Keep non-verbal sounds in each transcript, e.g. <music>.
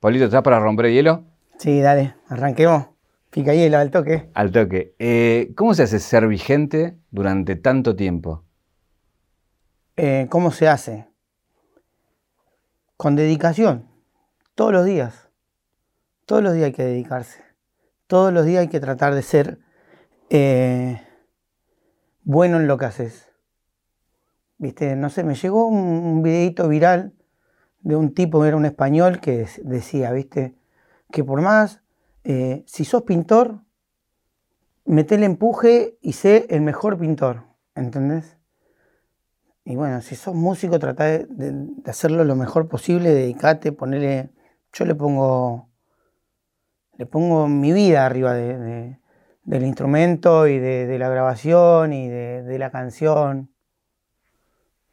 Pablito, ¿estás para romper el hielo? Sí, dale, arranquemos. Pica hielo al toque. Al toque. Eh, ¿Cómo se hace ser vigente durante tanto tiempo? Eh, ¿Cómo se hace? Con dedicación. Todos los días. Todos los días hay que dedicarse. Todos los días hay que tratar de ser eh, bueno en lo que haces. Viste, no sé, me llegó un, un videito viral de un tipo, era un español, que decía, viste, que por más, eh, si sos pintor, mete el empuje y sé el mejor pintor, ¿entendés? Y bueno, si sos músico, trata de, hacerlo lo mejor posible, dedicate, ponerle, yo le pongo, le pongo mi vida arriba del instrumento y de, la grabación y de la canción.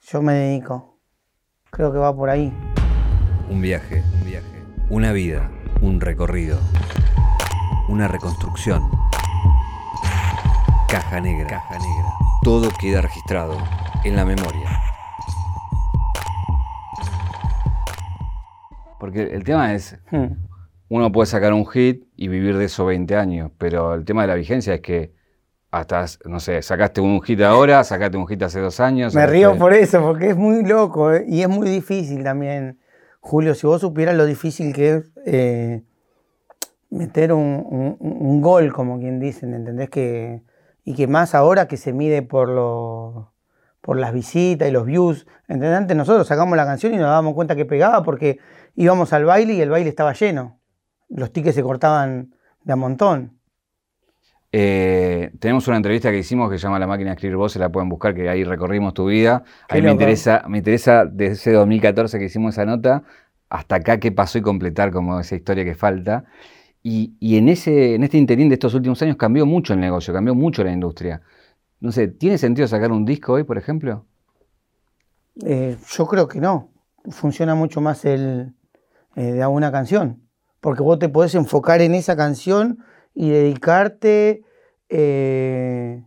Yo me dedico. Creo que va por ahí. Un viaje, un viaje. Una vida, un recorrido. Una reconstrucción. Caja negra. Caja negra. Todo queda registrado en la memoria. Porque el tema es, hmm. uno puede sacar un hit y vivir de eso 20 años, pero el tema de la vigencia es que hasta, no sé, sacaste un hit ahora, sacaste un hit hace dos años. Me río por eso, porque es muy loco eh, y es muy difícil también Julio, si vos supieras lo difícil que es eh, meter un, gol, como quien dicen, ¿entendés? Que, y que más ahora que se mide por, por las visitas y los views. ¿entendés? Antes nosotros sacamos la canción y nos dábamos cuenta que pegaba porque íbamos al baile y el baile estaba lleno. Los tickets se cortaban de a montón. Eh, tenemos una entrevista que hicimos que se llama La máquina de escribir voz, se la pueden buscar, que ahí recorrimos tu vida. Ahí me interesa, me interesa desde ese 2014 que hicimos esa nota, hasta acá qué pasó y completar como esa historia que falta. Y, en, ese, en este interín de estos últimos años cambió mucho el negocio, cambió mucho la industria. No sé, ¿tiene sentido sacar un disco hoy, por ejemplo? Eh, yo creo que no. Funciona mucho más el eh, de alguna canción. Porque vos te podés enfocar en esa canción y dedicarte eh,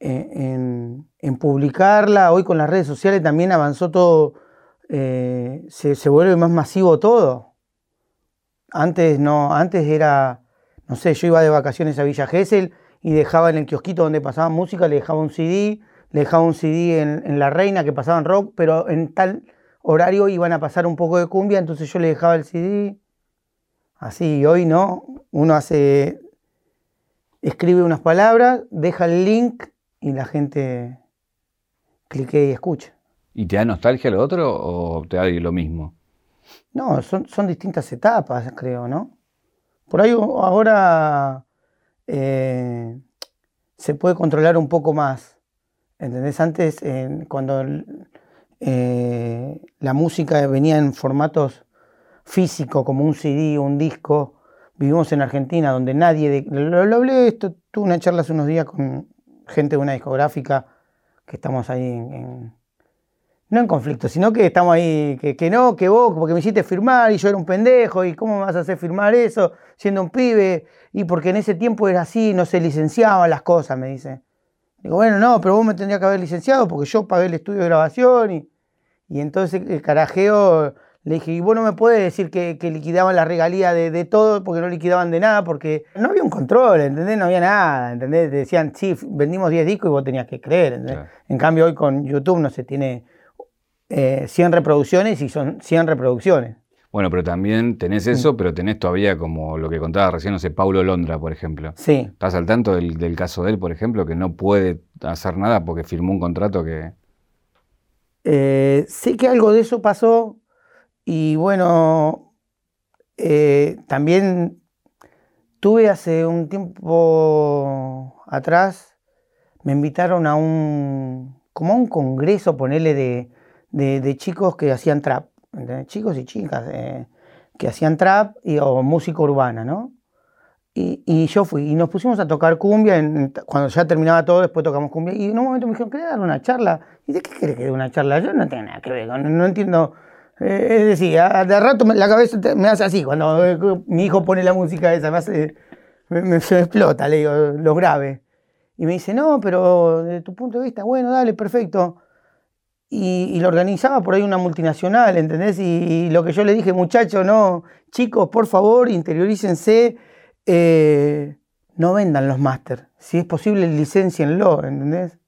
en, publicarla. Hoy con las redes sociales también avanzó todo, eh, se, vuelve más masivo todo. Antes no, antes era, no sé, yo iba de vacaciones a Villa Gesell y dejaba en el kiosquito donde pasaba música, le dejaba un CD, le dejaba un CD en, en La Reina que pasaban rock, pero en tal horario iban a pasar un poco de cumbia, entonces yo le dejaba el CD. Así, hoy no, uno hace escribe unas palabras, deja el link y la gente clique y escucha. ¿Y te da nostalgia lo otro o te da lo mismo? No, son, son distintas etapas, creo, ¿no? Por ahí ahora eh, se puede controlar un poco más. ¿Entendés? Antes, cuando eh, la música venía en formatos físicos, como un CD, un disco, vivimos en Argentina, donde nadie, lo, hablé, esto, tuve una charla hace unos días con gente de una discográfica, que estamos ahí en, no en conflicto, sino que estamos ahí, que, no, que vos, porque me hiciste firmar y yo era un pendejo, y cómo me vas a hacer firmar eso siendo un pibe, y porque en ese tiempo era así, no se licenciaban las cosas, me dice. Digo, bueno, no, pero vos me tendrías que haber licenciado porque yo pagué el estudio de grabación y, y entonces el carajeo le dije, y vos no me puedes decir que, liquidaban la regalía de, todo porque no liquidaban de nada, porque no había un control, ¿entendés? No había nada, ¿entendés? Decían, sí, vendimos 10 discos y vos tenías que creer, ¿entendés? En cambio, hoy con YouTube no se tiene 100 eh, reproducciones y son 100 reproducciones. Bueno, pero también tenés eso, pero tenés todavía como lo que contaba recién, no sé, Paulo Londra, por ejemplo. Sí. ¿Estás al tanto del, caso de él, por ejemplo, que no puede hacer nada porque firmó un contrato que... Eh, sé que algo de eso pasó, y bueno, eh, también tuve hace un tiempo atrás, me invitaron a un, como a un congreso, ponerle de, de, chicos que hacían trap, chicos y chicas eh, que hacían trap y, o música urbana, ¿no? Y, yo fui, y nos pusimos a tocar cumbia, cuando ya terminaba todo, después tocamos cumbia, y en un momento me dijeron, ¿querés dar una charla? ¿Y de qué querés que dé una charla? Yo no tengo nada que ver, no entiendo eh, es decir, de rato la cabeza me hace así, cuando eh, mi hijo pone la música esa, me me, se me explota, le digo, lo grave. Y me dice, no, pero desde tu punto de vista, bueno, dale, perfecto. y, lo organizaba por ahí una multinacional, ¿entendés? Y, lo que yo le dije, muchachos, no, chicos, por favor, interiorícense, eh, no vendan los máster. Si es posible, licencienlo, ¿entendés?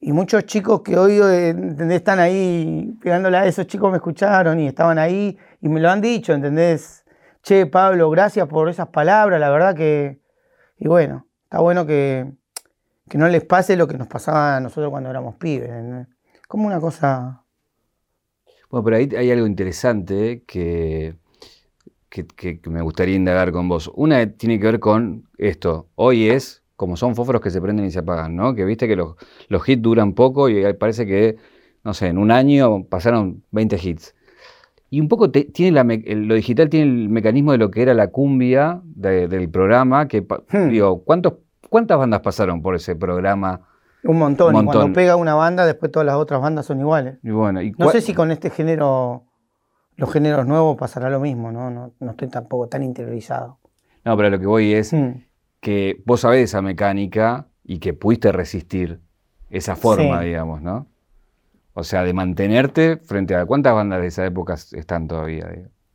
Y muchos chicos que hoy eh, están ahí pegándola a esos chicos me escucharon y estaban ahí y me lo han dicho, ¿entendés? Che, Pablo, gracias por esas palabras, la verdad que... Y bueno, está bueno que, que no les pase lo que nos pasaba a nosotros cuando éramos pibes. ¿entendés? Como una cosa... Bueno, pero ahí hay algo interesante que, que, me gustaría indagar con vos. Una tiene que ver con esto. Hoy es como son fósforos que se prenden y se apagan, ¿no? Que viste que los, los hits duran poco y parece que, no sé, en un año pasaron 20 hits. Y un poco tiene la lo digital tiene el mecanismo de lo que era la cumbia del programa, que hmm. digo, ¿cuántos, ¿cuántas bandas pasaron por ese programa? Un montón, y cuando pega una banda, después todas las otras bandas son iguales. Y bueno, no sé si con este género, los géneros nuevos pasará lo mismo, ¿no? No, no estoy tampoco tan interiorizado. No, pero lo que voy es, hmm que vos sabés esa mecánica y que pudiste resistir esa forma, digamos, ¿no? O sea, de mantenerte frente a cuántas bandas de esa época están todavía.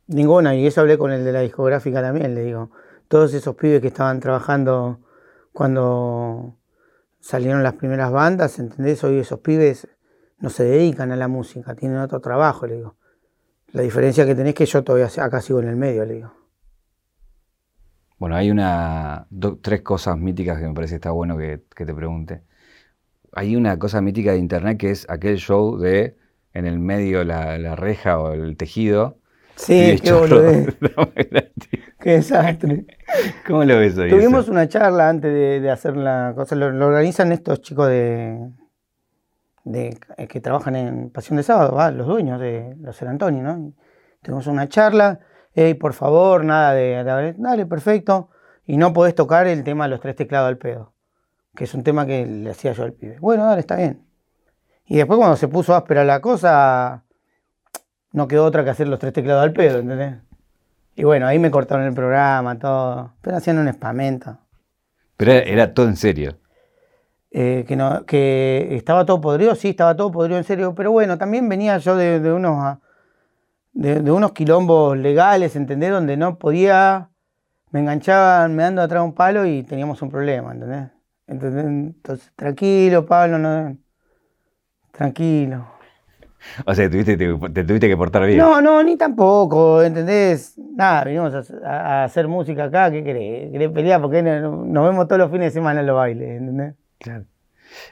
Ninguna, y eso hablé con el de la discográfica también, le digo. Todos esos pibes que estaban trabajando cuando salieron las primeras bandas, ¿entendés? Hoy esos pibes no se dedican a la música, tienen otro trabajo, le digo. La diferencia que tenés es que yo todavía acá sigo en el medio, le digo. Bueno, hay una, tres cosas míticas que me parece que está bueno que, te pregunte. Hay una cosa mítica de internet que es aquel show de en el medio la, reja o el tejido. Sí, qué boludo. <laughs> qué desastre. ¿Cómo lo ves hoy? Tuvimos una charla antes de, hacer la cosa. Lo, organizan estos chicos de, de, que trabajan en Pasión de Sábado, los dueños de los San Antonio, ¿no? Tuvimos una charla hey, por favor, nada de, dale, perfecto. Y no podés tocar el tema de los tres teclados al pedo, que es un tema que le hacía yo al pibe. Bueno, dale, está bien. Y después cuando se puso áspera la cosa, no quedó otra que hacer los tres teclados al pedo, ¿entendés? Y bueno, ahí me cortaron el programa, todo. Pero hacían un espamento. Pero era, todo en serio. Eh, que, no, que estaba todo podrido, sí, estaba todo podrido en serio. Pero bueno, también venía yo de, de unos de, unos quilombos legales, ¿entendés? Donde no podía, me enganchaban me dando atrás un palo y teníamos un problema, ¿entendés? Entonces, tranquilo, Pablo, no, tranquilo. O sea, te, tuviste que portar bien. No, no, ni tampoco, ¿entendés? Nada, vinimos a, hacer música acá, ¿qué querés? ¿Querés pelear? Porque nos vemos todos los fines de semana en los bailes, ¿entendés? Claro.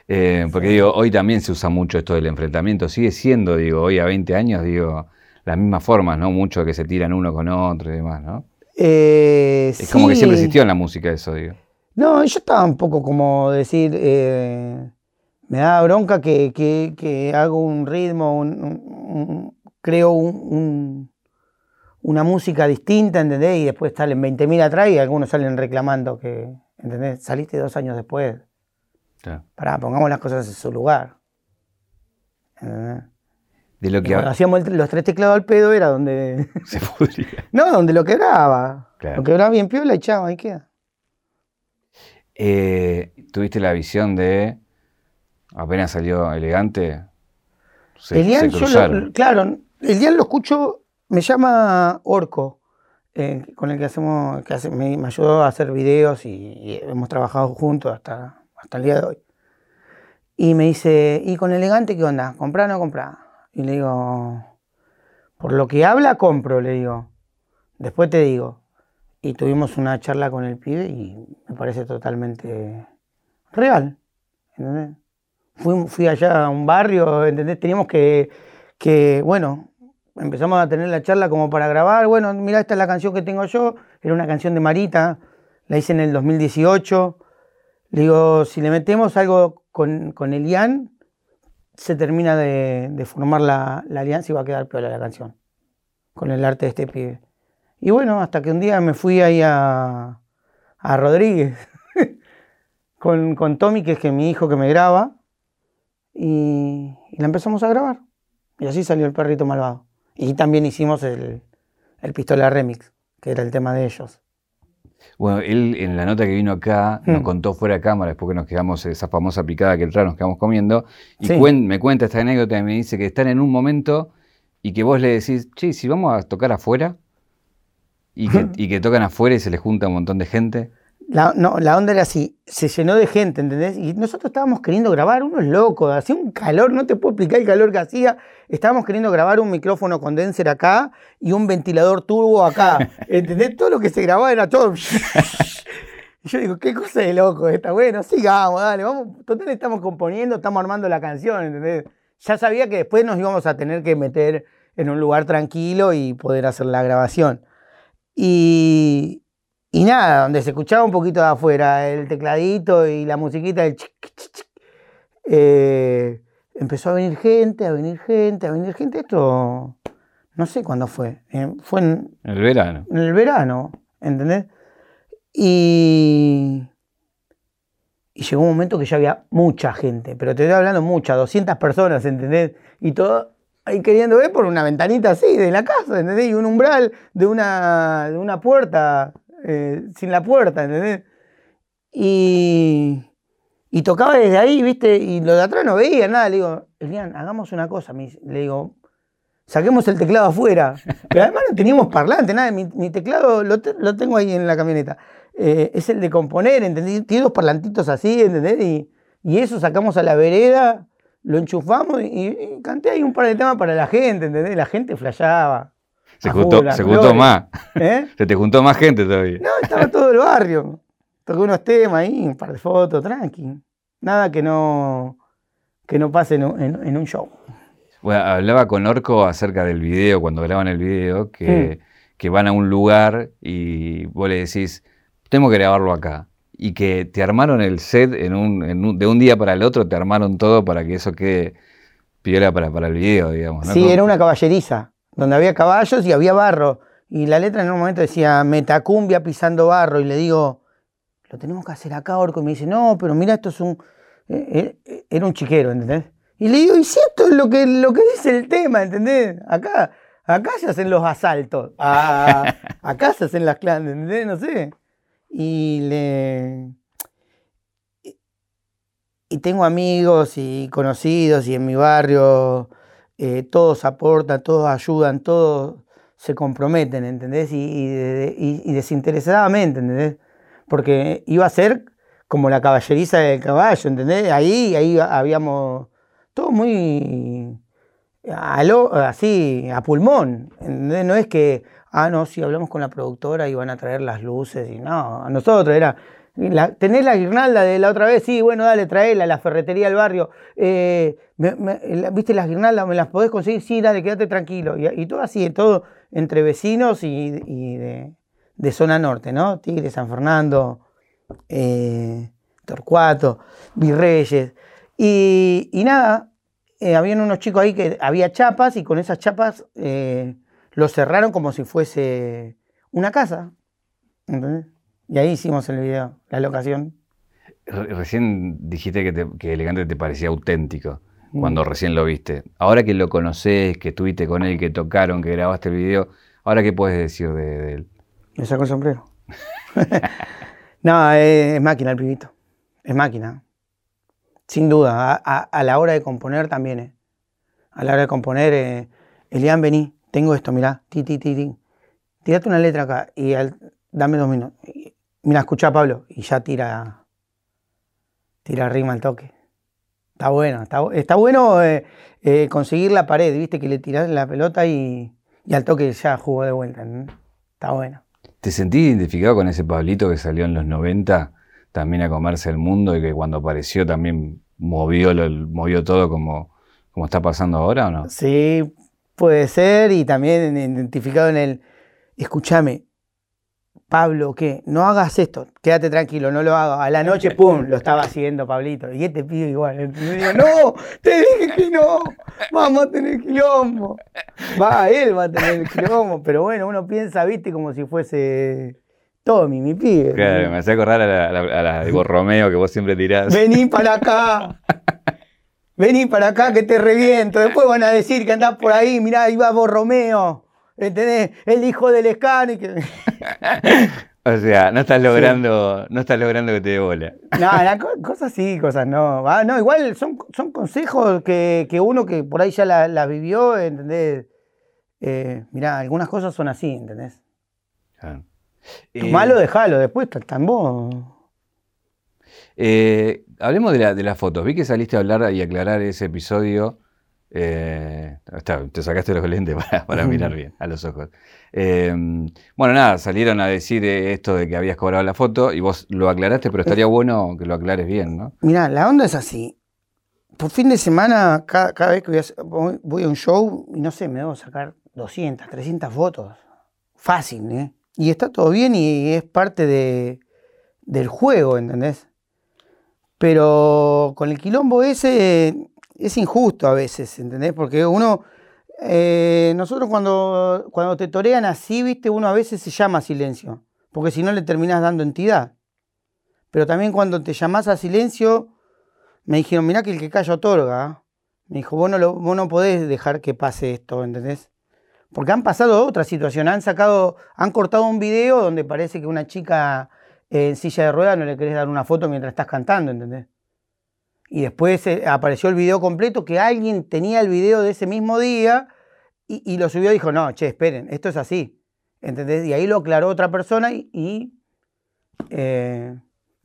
Eh, porque digo, hoy también se usa mucho esto del enfrentamiento, sigue siendo, digo, hoy a 20 años, digo, las mismas formas, ¿no? Mucho que se tiran uno con otro y demás, ¿no? Eh, es como que siempre existió en la música eso, digo. No, yo estaba un poco como decir, eh, me da bronca que, hago un ritmo, creo una música distinta, ¿entendés? Y después salen 20.000 atrás y algunos salen reclamando que, ¿entendés? Saliste dos años después. Claro. Pará, pongamos las cosas en su lugar. ¿entendés? Lo que hacíamos los tres teclados al pedo era donde. <laughs> Se podría. <laughs> no, donde lo quebraba. Lo quebraba bien piola, echaba, ahí queda. Eh, ¿Tuviste la visión de. apenas salió elegante? Se, Elian, claro, Elian lo escucho, me llama Orco, eh, con el que hacemos, que me, ayudó a hacer videos y, hemos trabajado juntos hasta, hasta el día de hoy. Y me dice, ¿y con elegante qué onda? ¿Comprar o no comprar? Y le digo, por lo que habla, compro, le digo. Después te digo. Y tuvimos una charla con el pibe y me parece totalmente real. ¿entendés? Fui, allá a un barrio, ¿entendés? Teníamos que, que, bueno, empezamos a tener la charla como para grabar. Bueno, mira, esta es la canción que tengo yo. Era una canción de Marita, la hice en el 2018. Le digo, si le metemos algo con, con Elian, se termina de, formar la, alianza y va a quedar peor la canción con el arte de este pibe. Y bueno, hasta que un día me fui ahí a, a Rodríguez <laughs> con, con, Tommy, que es que mi hijo que me graba, y, la empezamos a grabar. Y así salió el perrito malvado. Y también hicimos el, el Pistola Remix, que era el tema de ellos. Bueno, él en la nota que vino acá nos Mm. contó fuera de cámara, después que nos quedamos esa famosa picada que el nos quedamos comiendo, y Sí. cuen- me cuenta esta anécdota y me dice que están en un momento y que vos le decís, che, si vamos a tocar afuera, y que, <laughs> y que tocan afuera y se les junta un montón de gente. La, no, la onda era así, se llenó de gente, ¿entendés? Y nosotros estábamos queriendo grabar, unos locos, hacía un calor, no te puedo explicar el calor que hacía. Estábamos queriendo grabar un micrófono condenser acá y un ventilador turbo acá. <laughs> ¿Entendés? Todo lo que se grababa era todo. <laughs> Y yo digo, qué cosa de loco esta. Bueno, sigamos, dale, vamos. Total, estamos componiendo, estamos armando la canción, ¿entendés? Ya sabía que después nos íbamos a tener que meter en un lugar tranquilo y poder hacer la grabación. Y, y nada, donde se escuchaba un poquito de afuera el tecladito y la musiquita del chic, chic, chic, eh, empezó a venir gente, a venir gente, a venir gente. Esto no sé cuándo fue. eh, fue en, En el verano. en el verano, ¿entendés? Y, y llegó un momento que ya había mucha gente, pero te estoy hablando mucha, 200 personas, ¿entendés? Y todo ahí queriendo ver por una ventanita así de la casa, ¿entendés? Y un umbral de una, de una puerta, eh, sin la puerta, ¿entendés? Y, y tocaba desde ahí, ¿viste? Y lo de atrás no veía nada. Le digo, Elian, hagamos una cosa. Le digo, saquemos el teclado afuera. <laughs> Pero además no teníamos parlante, nada. Mi, mi teclado lo, te- lo tengo ahí en la camioneta. Eh, es el de componer, ¿entendés? Tiene dos parlantitos así, ¿entendés? Y, y eso sacamos a la vereda, lo enchufamos y, y canté ahí un par de temas para la gente, ¿entendés? La gente flasheaba. Se, juntó, se juntó más. ¿Eh? <laughs> Se te juntó más gente todavía. No, estaba todo el barrio. <laughs> Toqué unos temas ahí, un par de fotos, tranqui. Nada que no, que no pase en un, en- en un show. Bueno, hablaba con Orco acerca del video, cuando graban el video, Mm. que, que van a un lugar y vos le decís, tengo que grabarlo acá. Y que te armaron el set en un, en un- de un día para el otro, te armaron todo para que eso quede piola para, para el video, digamos. ¿no? Sí, era una caballeriza, donde había caballos y había barro. Y la letra en un momento decía metacumbia pisando barro. Y le digo, lo tenemos que hacer acá, Orco. Y me dice, no, pero mira, esto es un. eh, eh, Era un chiquero, ¿entendés? Y le digo, y si esto es lo que, lo que dice el tema, ¿entendés? Acá, acá se hacen los asaltos. Ah, <laughs> acá se hacen las clandes, ¿entendés? No sé. Y le. Y tengo amigos y conocidos y en mi barrio eh, todos aportan, todos ayudan, todos se comprometen, ¿entendés? Y, y de- y- y desinteresadamente, ¿entendés? Porque iba a ser como la caballeriza del caballo, ¿entendés? Ahí, ahí habíamos todo muy a lo- así, a pulmón, ¿entendés? No es que, ah, no, si hablamos con la productora y van a traer las luces y no, a nosotros era, la, ¿tenés la guirnalda de la otra vez? Sí, bueno, dale, traela, la ferretería del barrio. Eh, ¿Viste las guirnaldas? ¿Me las podés conseguir? Sí, dale, quédate tranquilo. Y, todo así, todo entre vecinos y, de, zona norte, ¿no? Tigre, San Fernando, eh, Torcuato, Virreyes. Y, y nada, eh, habían unos chicos ahí que había chapas y con esas chapas eh, lo cerraron como si fuese una casa. ¿entendés? Y ahí hicimos el video, la locación. Re- Recién dijiste que, te- que Elegante te parecía auténtico Mm. cuando recién lo viste. Ahora que lo conocés, que estuviste con él, que tocaron, que grabaste el video, ¿ahora qué puedes decir de, de él? Me saco el sombrero. <laughs> no, es, es máquina el pibito. Es máquina. Sin duda. A, a- a la hora de componer también. eh. A la hora de componer, eh, Elian, vení, tengo esto, mirá. Ti, ti, ti, ti. Tirate una letra acá y al- dame dos minutos. Mira, escuchá, Pablo. Y ya tira. Tira rima al toque. Está bueno. Está, bu- está bueno eh, eh, conseguir la pared, viste, que le tirás la pelota y, y al toque ya jugó de vuelta. Está bueno. ¿Te sentís identificado con ese Pablito que salió en los 90 también a comerse el mundo y que cuando apareció también movió, lo- movió todo como, como está pasando ahora o no? Sí, puede ser, y también identificado en el, escúchame, Pablo, ¿qué? No hagas esto, quédate tranquilo, no lo hago. A la noche, <laughs> pum, lo estaba haciendo Pablito. Y este pibe igual. Digo, no, te dije que no, vamos a tener quilombo. Va, él va a tener el quilombo, pero bueno, uno piensa, viste, como si fuese Tommy, mi pibe. Claro, me hace acordar a la, a la- a la de vos Romeo <laughs> que vos siempre tirás. Vení para acá. Vení para acá que te reviento. Después van a decir que andás por ahí, mirá, ahí va vos Romeo. ¿Entendés? El hijo del Escani. Que... <laughs> O sea, no estás logrando, no estás logrando que te dé bola. No, cosas sí, cosas no. Ah, no, igual son, son consejos que, uno que por ahí ya la, vivió, ¿entendés? Eh, mirá, algunas cosas son así, ¿entendés? Claro. Eh, malo, dejalo, después tan vos. Eh, hablemos de, la, de las fotos. Vi que saliste a hablar y aclarar ese episodio eh, te sacaste los lentes <laughs> para, mirar bien a los ojos. Em, bueno, nada, salieron a decir esto de que habías cobrado la foto y vos lo aclaraste, pero estaría bueno que lo aclares bien, ¿no? Mira, la onda es así. Por fin de semana, cada, vez que voy a, un show, y no sé, me debo sacar 200, 300 fotos. Fácil, ¿eh? Y está todo bien y es parte de, del juego, ¿entendés? Pero con el quilombo ese es injusto a veces, ¿entendés? Porque uno, eh, nosotros cuando, cuando te torean así, viste, uno a veces se llama silencio, porque si no le terminás dando entidad. Pero también cuando te llamás a silencio, me dijeron, mirá que el que calla otorga. Me dijo, vos no, lo, vos no podés dejar que pase esto, ¿entendés? Porque han pasado otra situación, han sacado, han cortado un video donde parece que una chica en silla de ruedas no le querés dar una foto mientras estás cantando, ¿entendés? Y después eh, apareció el video completo que alguien tenía el video de ese mismo día y, lo subió y dijo, no, che, esperen, esto es así. ¿Entendés? Y ahí lo aclaró otra persona y, eh,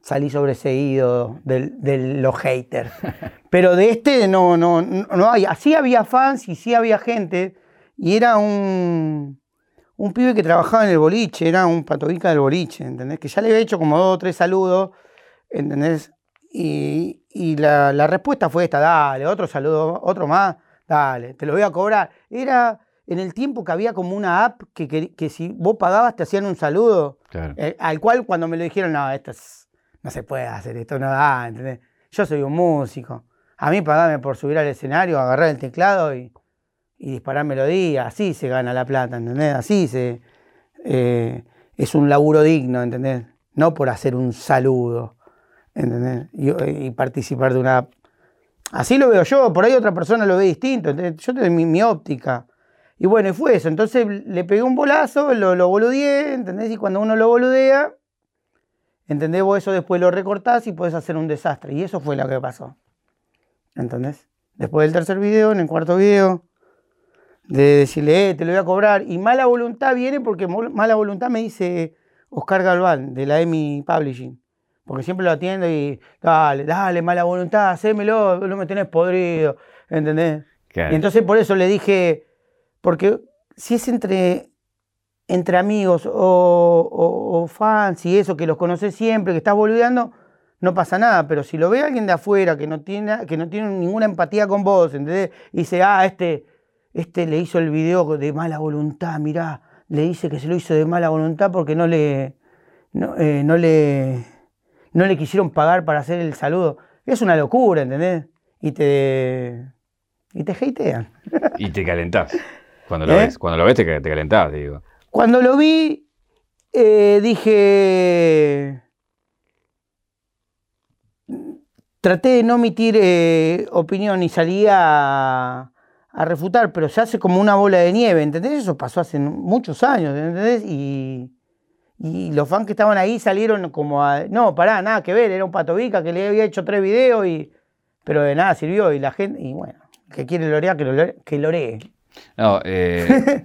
salí sobreseído de, los haters. <laughs> Pero de este no, no, no hay. Así había fans y sí había gente. Y era un, un pibe que trabajaba en el boliche, era un patovica del boliche, ¿entendés? Que ya le había hecho como dos o tres saludos, ¿entendés? Y, la, respuesta fue esta, dale, otro saludo, otro más, dale, te lo voy a cobrar. Era en el tiempo que había como una app que, que, si vos pagabas te hacían un saludo, eh, al cual cuando me lo dijeron, no, esto no se puede hacer, esto no da, ¿entendés? Yo soy un músico. A mí pagame por subir al escenario, agarrar el teclado y, disparar melodía. Así se gana la plata, ¿entendés? Así se, eh, es un laburo digno, ¿entendés? No por hacer un saludo. ¿Entendés? Y, participar de una... Así lo veo yo, por ahí otra persona lo ve distinto, yo tengo mi, óptica. Y bueno, y fue eso. Entonces le pegué un bolazo, lo, lo boludeé, ¿entendés? Y cuando uno lo boludea, ¿entendés? Vos eso después lo recortás y podés hacer un desastre. Y eso fue lo que pasó. ¿Entendés? Después del tercer video, en el cuarto video, de decirle, eh, te lo voy a cobrar. Y mala voluntad viene porque mala voluntad me dice Oscar Galván, de la EMI Publishing. Porque siempre lo atiendo y, dale, dale, mala voluntad, hacémelo, no me tenés podrido, ¿entendés? Y entonces por eso le dije, porque si es entre, entre amigos o, fans y eso, que los conoces siempre, que estás boludeando, no pasa nada, pero si lo ve alguien de afuera que no tiene, que no tiene ninguna empatía con vos, ¿entendés? Y dice, ah, este, este le hizo el video de mala voluntad, mirá, le dice que se lo hizo de mala voluntad porque no le, no, eh, no le no le quisieron pagar para hacer el saludo. Es una locura, ¿entendés? Y te. Y te hatean. Y te calentás. Cuando lo ¿Eh? ves, cuando lo ves te, te calentás, digo. Cuando lo vi, eh, dije. Traté de no emitir eh, opinión y salía a, a, refutar, pero se hace como una bola de nieve, ¿entendés? Eso pasó hace muchos años, ¿entendés? Y, y los fans que estaban ahí salieron como a. No, pará, nada que ver, era un patovica que le había hecho tres videos, y, pero de nada sirvió. Y la gente, y bueno, que quiere lorear, que, lo, que loree. No, eh,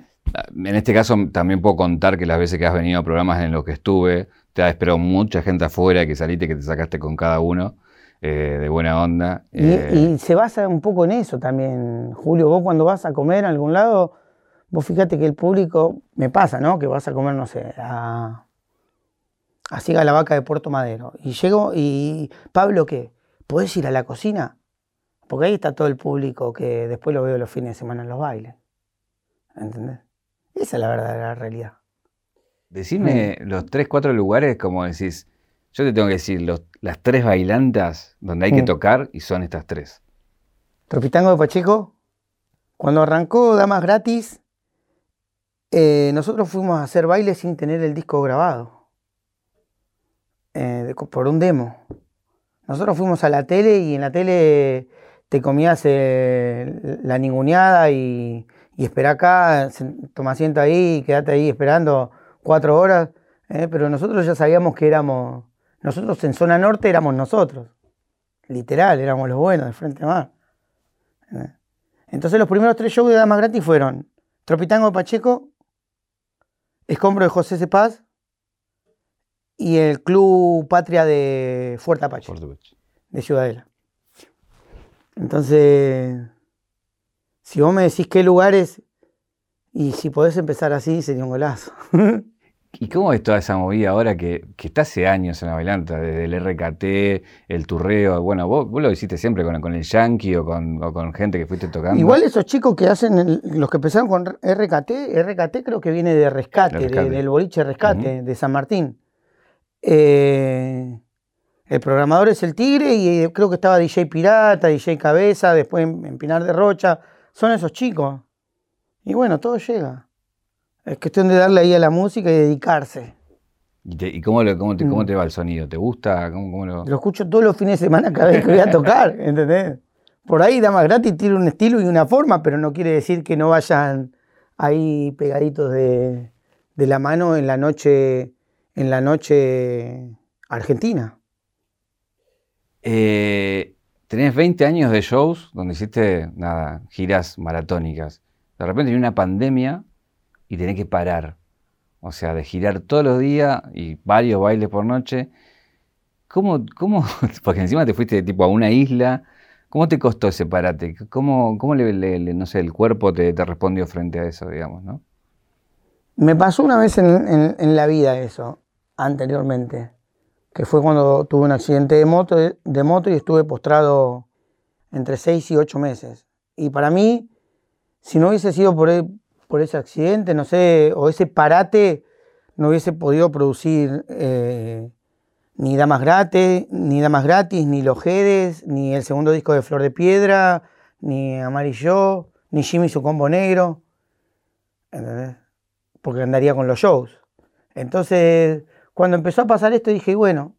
en este caso también puedo contar que las veces que has venido a programas en los que estuve, te ha esperado mucha gente afuera que saliste, que te sacaste con cada uno. Eh, de buena onda. Y, eh, y, se basa un poco en eso también, Julio. Vos cuando vas a comer a algún lado, Vos fíjate que el público, me pasa, ¿no? Que vas a comer, no sé, a, a la Vaca de Puerto Madero. Y llego y, Pablo, ¿qué? ¿Podés ir a la cocina? Porque ahí está todo el público que después lo veo los fines de semana en los bailes. ¿Entendés? Esa es la verdadera realidad. Decime los tres, cuatro lugares, como decís, yo te tengo que decir, las tres bailantas donde hay que mm. tocar y son estas tres. Tropitango de Pacheco, cuando arrancó Damas Gratis, eh, nosotros fuimos a hacer baile sin tener el disco grabado, eh, por un demo. Nosotros fuimos a la tele y en la tele te comías eh, la ninguneada y, y espera acá, toma asiento ahí, quédate ahí esperando cuatro horas. pero nosotros ya sabíamos que éramos, nosotros en zona norte éramos nosotros, literal, éramos los buenos de Frente Mar. ¿eh? Entonces los primeros tres shows de Damas Gratis fueron Tropitango de Pacheco, Escombro de José Cepaz y el Club Patria de Fuerte Apache, de Ciudadela. Entonces, si vos me decís qué lugares, y si podés empezar así, sería un golazo. <laughs> ¿Y cómo es toda esa movida ahora que, está hace años en la bailanta, desde el RKT, el turreo? Bueno, vos, lo hiciste siempre con, con el Yankee o con, con, gente que fuiste tocando. Igual esos chicos que hacen, los que empezaron con RKT, RKT creo que viene de Rescate, del boliche Rescate, de San Martín. Eh, el programador es el Tigre y eh, creo que estaba DJ Pirata, DJ Cabeza, después en Pinar de Rocha. Son esos chicos. Y bueno, todo llega. Es cuestión de darle ahí a la música y dedicarse. ¿Y, cómo, cómo, mm. te, va el sonido? ¿Te gusta? ¿Cómo, lo... escucho todos los fines de semana cada vez que voy a tocar, <laughs> ¿entendés? Por ahí Damas Gratis tiene un estilo y una forma, pero no quiere decir que no vayan ahí pegaditos de, la mano en la noche, en la noche argentina. Eh, tenés 20 años de shows donde hiciste nada, giras maratónicas. De repente hay una pandemia y tenés que parar. O sea, de girar todos los días y varios bailes por noche. ¿Cómo, cómo, <laughs> porque encima te fuiste tipo a una isla, ¿cómo te costó ese parate? ¿Cómo, cómo le, no sé, el cuerpo te, respondió frente a eso, digamos, no? Me pasó una vez en, la vida eso, anteriormente, que fue cuando tuve un accidente de moto, de moto y estuve postrado entre seis y ocho meses. Y para mí, si no hubiese sido por, por ese accidente, no sé, o ese parate, no hubiese podido producir eh, ni Damas Gratis, ni Damas Gratis, ni Los Jedes, ni el segundo disco de Flor de Piedra, ni Amarillo, ni Jimmy su combo negro, ¿entendés? Porque andaría con los shows. Entonces, cuando empezó a pasar esto, dije, bueno,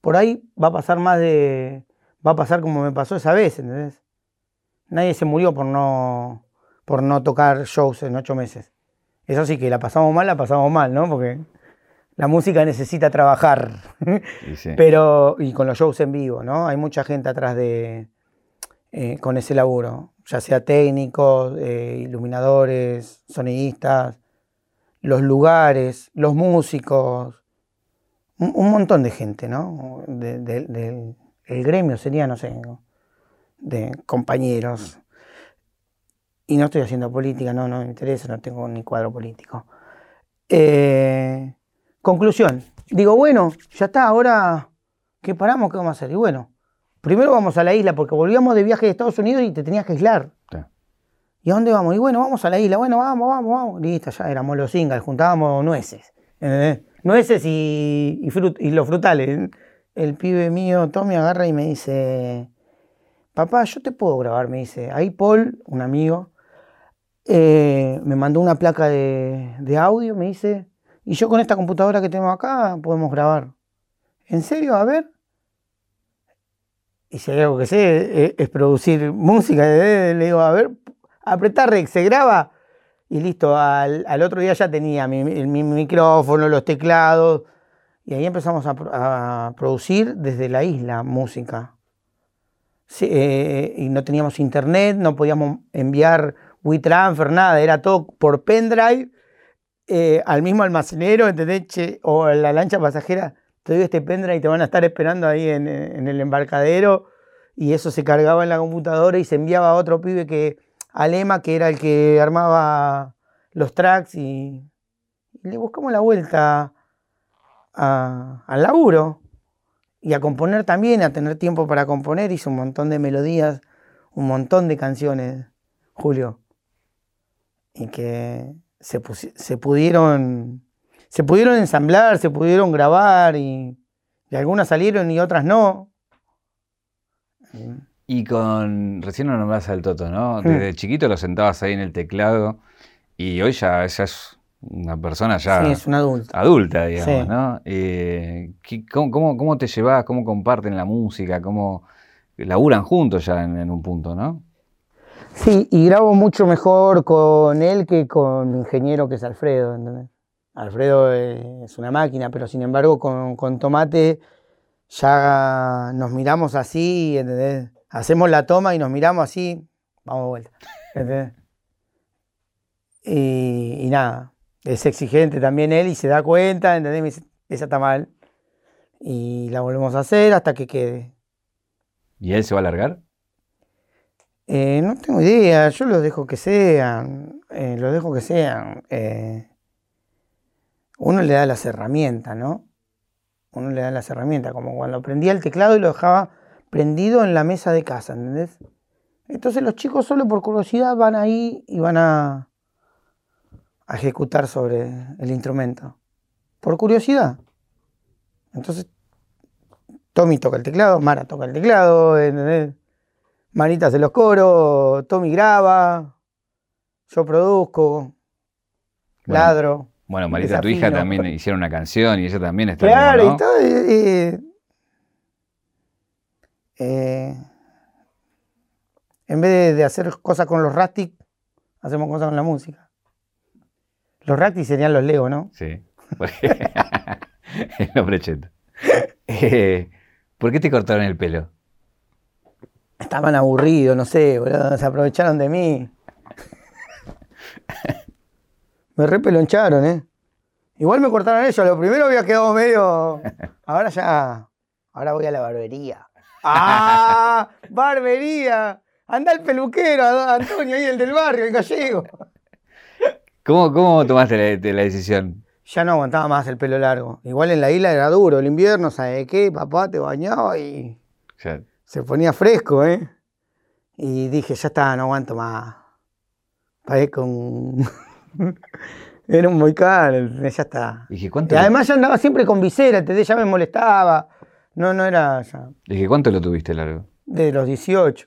por ahí va a pasar más de. va a pasar como me pasó esa vez, ¿entendés? Nadie se murió por no por no tocar shows en ocho meses. Eso sí que la pasamos mal, la pasamos mal, ¿no? Porque la música necesita trabajar. Pero, y con los shows en vivo, ¿no? Hay mucha gente atrás de, eh, con ese laburo, ya sea técnicos, eh, iluminadores, sonidistas, los lugares, los músicos, un, montón de gente, ¿no? del el gremio sería, no sé, de compañeros. Y no estoy haciendo política, no, no me interesa, no tengo ni cuadro político. Eh, conclusión. Digo, bueno, ya está, ahora, ¿qué paramos? ¿Qué vamos a hacer? Y bueno, primero vamos a la isla, porque volvíamos de viaje de Estados Unidos y te tenías que aislar. ¿Y a dónde vamos? Y bueno, vamos a la isla. Bueno, vamos, vamos, vamos. Listo, ya éramos los singles, juntábamos nueces. Nueces y, y, los frutales. El pibe mío, Tommy, agarra y me dice, papá, yo te puedo grabar, me dice. Ahí Paul, un amigo, eh, me mandó una placa de, audio, me dice, y yo con esta computadora que tengo acá podemos grabar. ¿En serio? A ver. Y si hay algo que sé eh, es, producir música, le digo, a ver, apretar rec, se graba. Y listo, al, otro día ya tenía mi, micrófono, los teclados. Y ahí empezamos a, producir desde la isla música. Eh, y no teníamos internet, no podíamos enviar WeTransfer, nada, era todo por pendrive eh, al mismo almacenero, ¿entendés? o la lancha pasajera, te doy este pendrive y te van a estar esperando ahí en, el embarcadero y eso se cargaba en la computadora y se enviaba a otro pibe que, Alema, que era el que armaba los tracks y, le buscamos la vuelta al laburo y a componer también, a tener tiempo para componer, hizo un montón de melodías, un montón de canciones, Julio y que se, pudieron se pudieron ensamblar, se pudieron grabar y, algunas salieron y otras no. Y con, recién lo nombrás al Toto, ¿no? Hmm. Desde chiquito lo sentabas ahí en el teclado y hoy ya, es una persona ya sí, es una adulta. adulta, digamos, ¿no? Eh, ¿cómo, te llevas? ¿Cómo comparten la música? ¿Cómo laburan juntos ya en un punto, no? Sí, y grabo mucho mejor con él que con mi ingeniero que es Alfredo, ¿entendés? Alfredo es una máquina, pero sin embargo con, Tomate ya nos miramos así, ¿entendés? Hacemos la toma y nos miramos así, vamos de vuelta. ¿entendés? Y, nada, es exigente también él y se da cuenta, ¿entendés? Esa está mal. Y la volvemos a hacer hasta que quede. ¿Y él se va a alargar? Eh, no tengo idea, yo los dejo que sean, eh, los dejo que sean. Eh, uno le da las herramientas, ¿no? Uno le da las herramientas, como cuando prendía el teclado y lo dejaba prendido en la mesa de casa, ¿entendés? Entonces los chicos solo por curiosidad van ahí y van a, a ejecutar sobre el instrumento. Por curiosidad. Entonces, Tommy toca el teclado, Mara toca el teclado, ¿entendés? Manitas de los coros, Tommy graba, yo produzco, ladro. Bueno, Marita, tu hija también hicieron una canción y ella también está Claro, y todo. Eh, en vez de, hacer cosas con los Rastic, hacemos cosas con la música. Los Rastic serían los Lego, ¿no? Sí. <laughs> el cheto. Eh, ¿Por qué te cortaron el pelo? Estaban aburridos, no sé, boludo, se aprovecharon de mí. Me repeloncharon, ¿eh? Igual me cortaron ellos. Lo primero había quedado medio. Ahora ya. Ahora voy a la barbería. ¡Ah! ¡Barbería! Anda el peluquero, Antonio, ahí el del barrio, el gallego. ¿Cómo, cómo tomaste la, decisión? Ya no aguantaba más el pelo largo. Igual en la isla era duro. El invierno, ¿sabes qué? Papá te bañaba y. Se ponía fresco, ¿eh? Y dije, ya está, no aguanto más. Parezco un. <laughs> Era un caro, ya está. ¿Y, cuánto además ya andaba siempre con visera, ya me molestaba. No, no era ya. Dije, ¿cuánto lo tuviste largo? De los 18.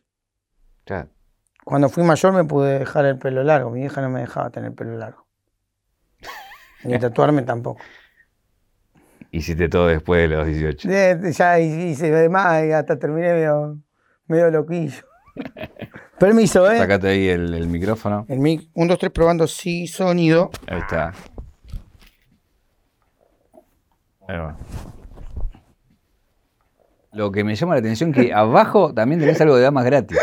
Ya. Cuando fui mayor me pude dejar el pelo largo. Mi hija no me dejaba tener el pelo largo. <laughs> Ni tatuarme tampoco. Hiciste todo después de los 18. ya hice demás y hasta terminé medio, medio loquillo. <laughs> Permiso, ¿eh? Sácate ahí el, micrófono. El mic, un, dos, tres, probando sí, sonido. Ahí está. Ahí va. Lo que me llama la atención es que <laughs> abajo también tenés algo de damas gratis.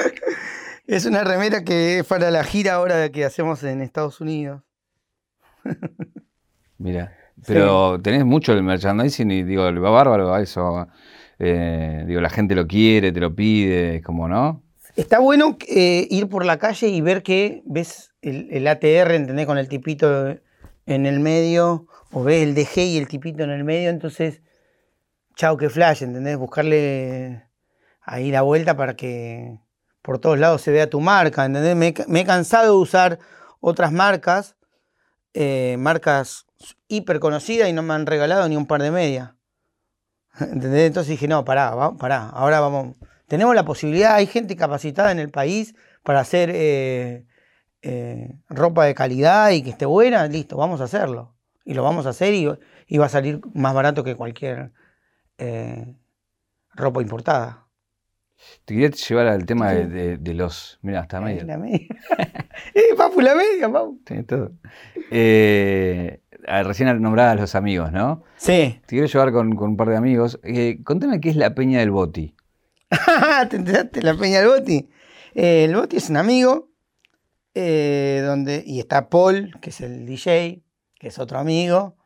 Es una remera que es para la gira ahora que hacemos en Estados Unidos. Mira, pero tenés mucho el merchandising y digo, va bárbaro a eso. Eh, digo, la gente lo quiere, te lo pide, es como, ¿no? Está bueno eh, ir por la calle y ver que ves el, ATR, ¿entendés? Con el tipito en el medio, o ves el DG y el tipito en el medio, entonces, chao que flash, ¿entendés? Buscarle ahí la vuelta para que por todos lados se vea tu marca, ¿entendés? Me, he cansado de usar otras marcas, eh, marcas hiper conocidas y no me han regalado ni un par de medias. <laughs> ¿Entendés? Entonces dije, no, pará, pará, ahora vamos tenemos la posibilidad, hay gente capacitada en el país para hacer eh, eh, ropa de calidad y que esté buena, listo, vamos a hacerlo. Y lo vamos a hacer y, va a salir más barato que cualquier eh, ropa importada. Te quería llevar al tema de, los. Mira, hasta media. La media. <laughs> eh, papu, la media, papu. Sí, todo. Recién nombrabas a los amigos, ¿no? Sí. Te quiero llevar con, con un par de amigos. contame qué es la Peña del Boti. <laughs> ¿Te enteraste? La Peña del Boti. Eh, el Boti es un amigo. Eh, donde, y está Paul, que es el DJ, que es otro amigo.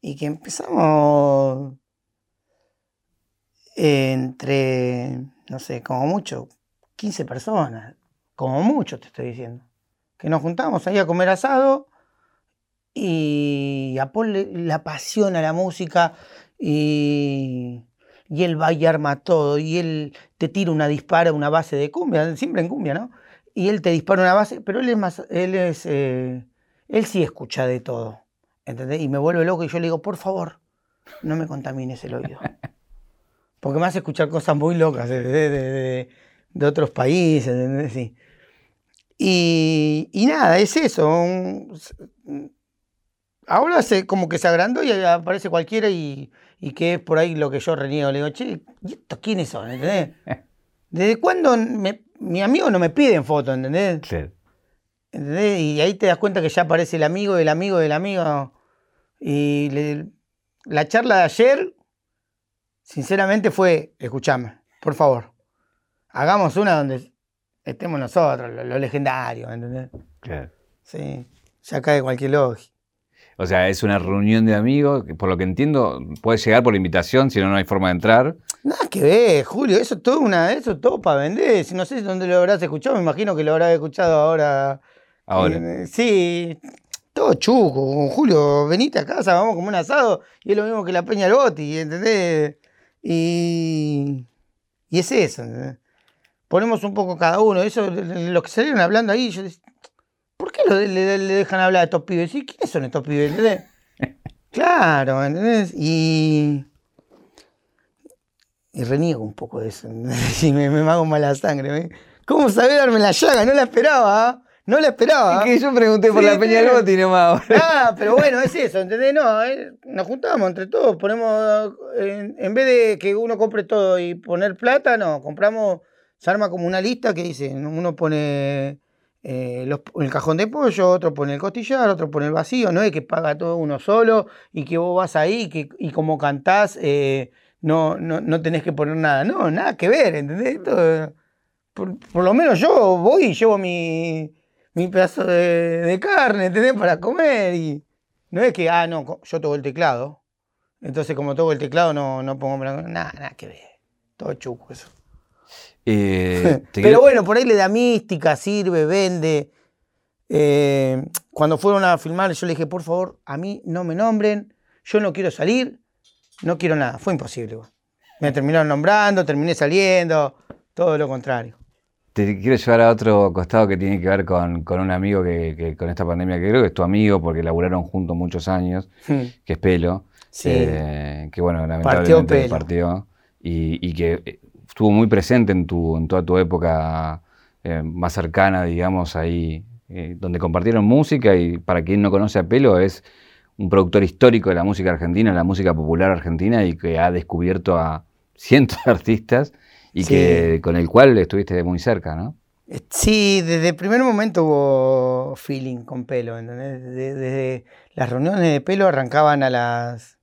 Y que empezamos entre, no sé, como mucho, 15 personas. Como mucho, te estoy diciendo. Que nos juntamos ahí a comer asado. Y a Paul le, le apasiona la música. Y y él va y arma todo, y él te tira una dispara, una base de cumbia, siempre en cumbia, ¿no? Y él te dispara una base, pero él es más, él es, eh, él sí escucha de todo, ¿entendés? Y me vuelve loco y yo le digo, por favor, no me contamines el oído. <laughs> Porque me hace escuchar cosas muy locas de, otros países, ¿entendés? Sí. Y, y, nada, es eso. Ahora se, como que se agrandó y aparece cualquiera y, y que es por ahí lo que yo reniego. Le digo, che, ¿y estos quiénes son? ¿Entendés? <laughs> ¿Desde cuándo mi amigo no me piden fotos, ¿entendés? Sí. ¿Entendés? Y ahí te das cuenta que ya aparece el amigo del amigo del amigo. Y la charla de ayer, sinceramente, fue, escuchame, por favor, hagamos una donde estemos nosotros, lo, legendario, ¿entendés? Claro. Sí, ya cae cualquier lógica. O sea, es una reunión de amigos, por lo que entiendo, puede llegar por invitación, si no, no hay forma de entrar. Nada que ver, Julio, eso es todo una, eso todo para vender. Si no sé dónde lo habrás escuchado, me imagino que lo habrás escuchado ahora. Ahora. Eh, sí, todo chuco. Julio, venite a casa, vamos como un asado, y es lo mismo que la Peña Loti, ¿entendés? Y, y es eso, ¿entendés? Ponemos un poco cada uno. Eso, lo que salieron hablando ahí, yo ¿por qué le, dejan hablar a estos pibes? ¿Y quiénes son estos pibes? ¿Entendés? claro, ¿entendés? Y. Y reniego un poco de eso. <laughs> Y me, me hago mala sangre. ¿Cómo sabía darme la llaga? No la esperaba. ¿ah? No la esperaba. Es que yo pregunté por la Peñalotti nomás. Ah, pero bueno, es eso, ¿entendés? No, eh, nos juntamos entre todos, ponemos, en, vez de que uno compre todo y poner plata, no, compramos, se arma como una lista que dice, uno pone eh, el cajón de pollo, otro pone el costillar, otro pone el vacío, no es que paga todo uno solo y que vos vas ahí que, y como cantás eh, no, no, tenés que poner nada. No, nada que ver, ¿entendés? por, lo menos yo voy y llevo mi, mi pedazo de, carne, ¿entendés? Para comer y no es que, ah, no, yo toco el teclado. Entonces como toco el teclado no, no pongo nada, nada que ver. Todo chuco eso. Eh, <laughs> Pero bueno, por ahí le da mística, sirve, vende. Eh, cuando fueron a filmar, yo le dije, por favor, a mí no me nombren, yo no quiero salir, no quiero nada. Fue imposible. Me terminaron nombrando, terminé saliendo, todo lo contrario. Te quiero llevar a otro costado que tiene que ver con, un amigo que, con esta pandemia, que creo que es tu amigo porque laburaron juntos muchos años, que es Pelo. Eh, que bueno, lamentablemente partió. Y, y, que estuvo muy presente en, tu, en toda tu época eh, más cercana, digamos, ahí, eh, donde compartieron música y para quien no conoce a Pelo es un productor histórico de la música argentina, la música popular argentina y que ha descubierto a <laughs> cientos de artistas y que con el cual estuviste muy cerca, ¿no? Eh, sí, desde el primer momento hubo feeling con Pelo, ¿entendés? Desde, las reuniones de Pelo arrancaban a las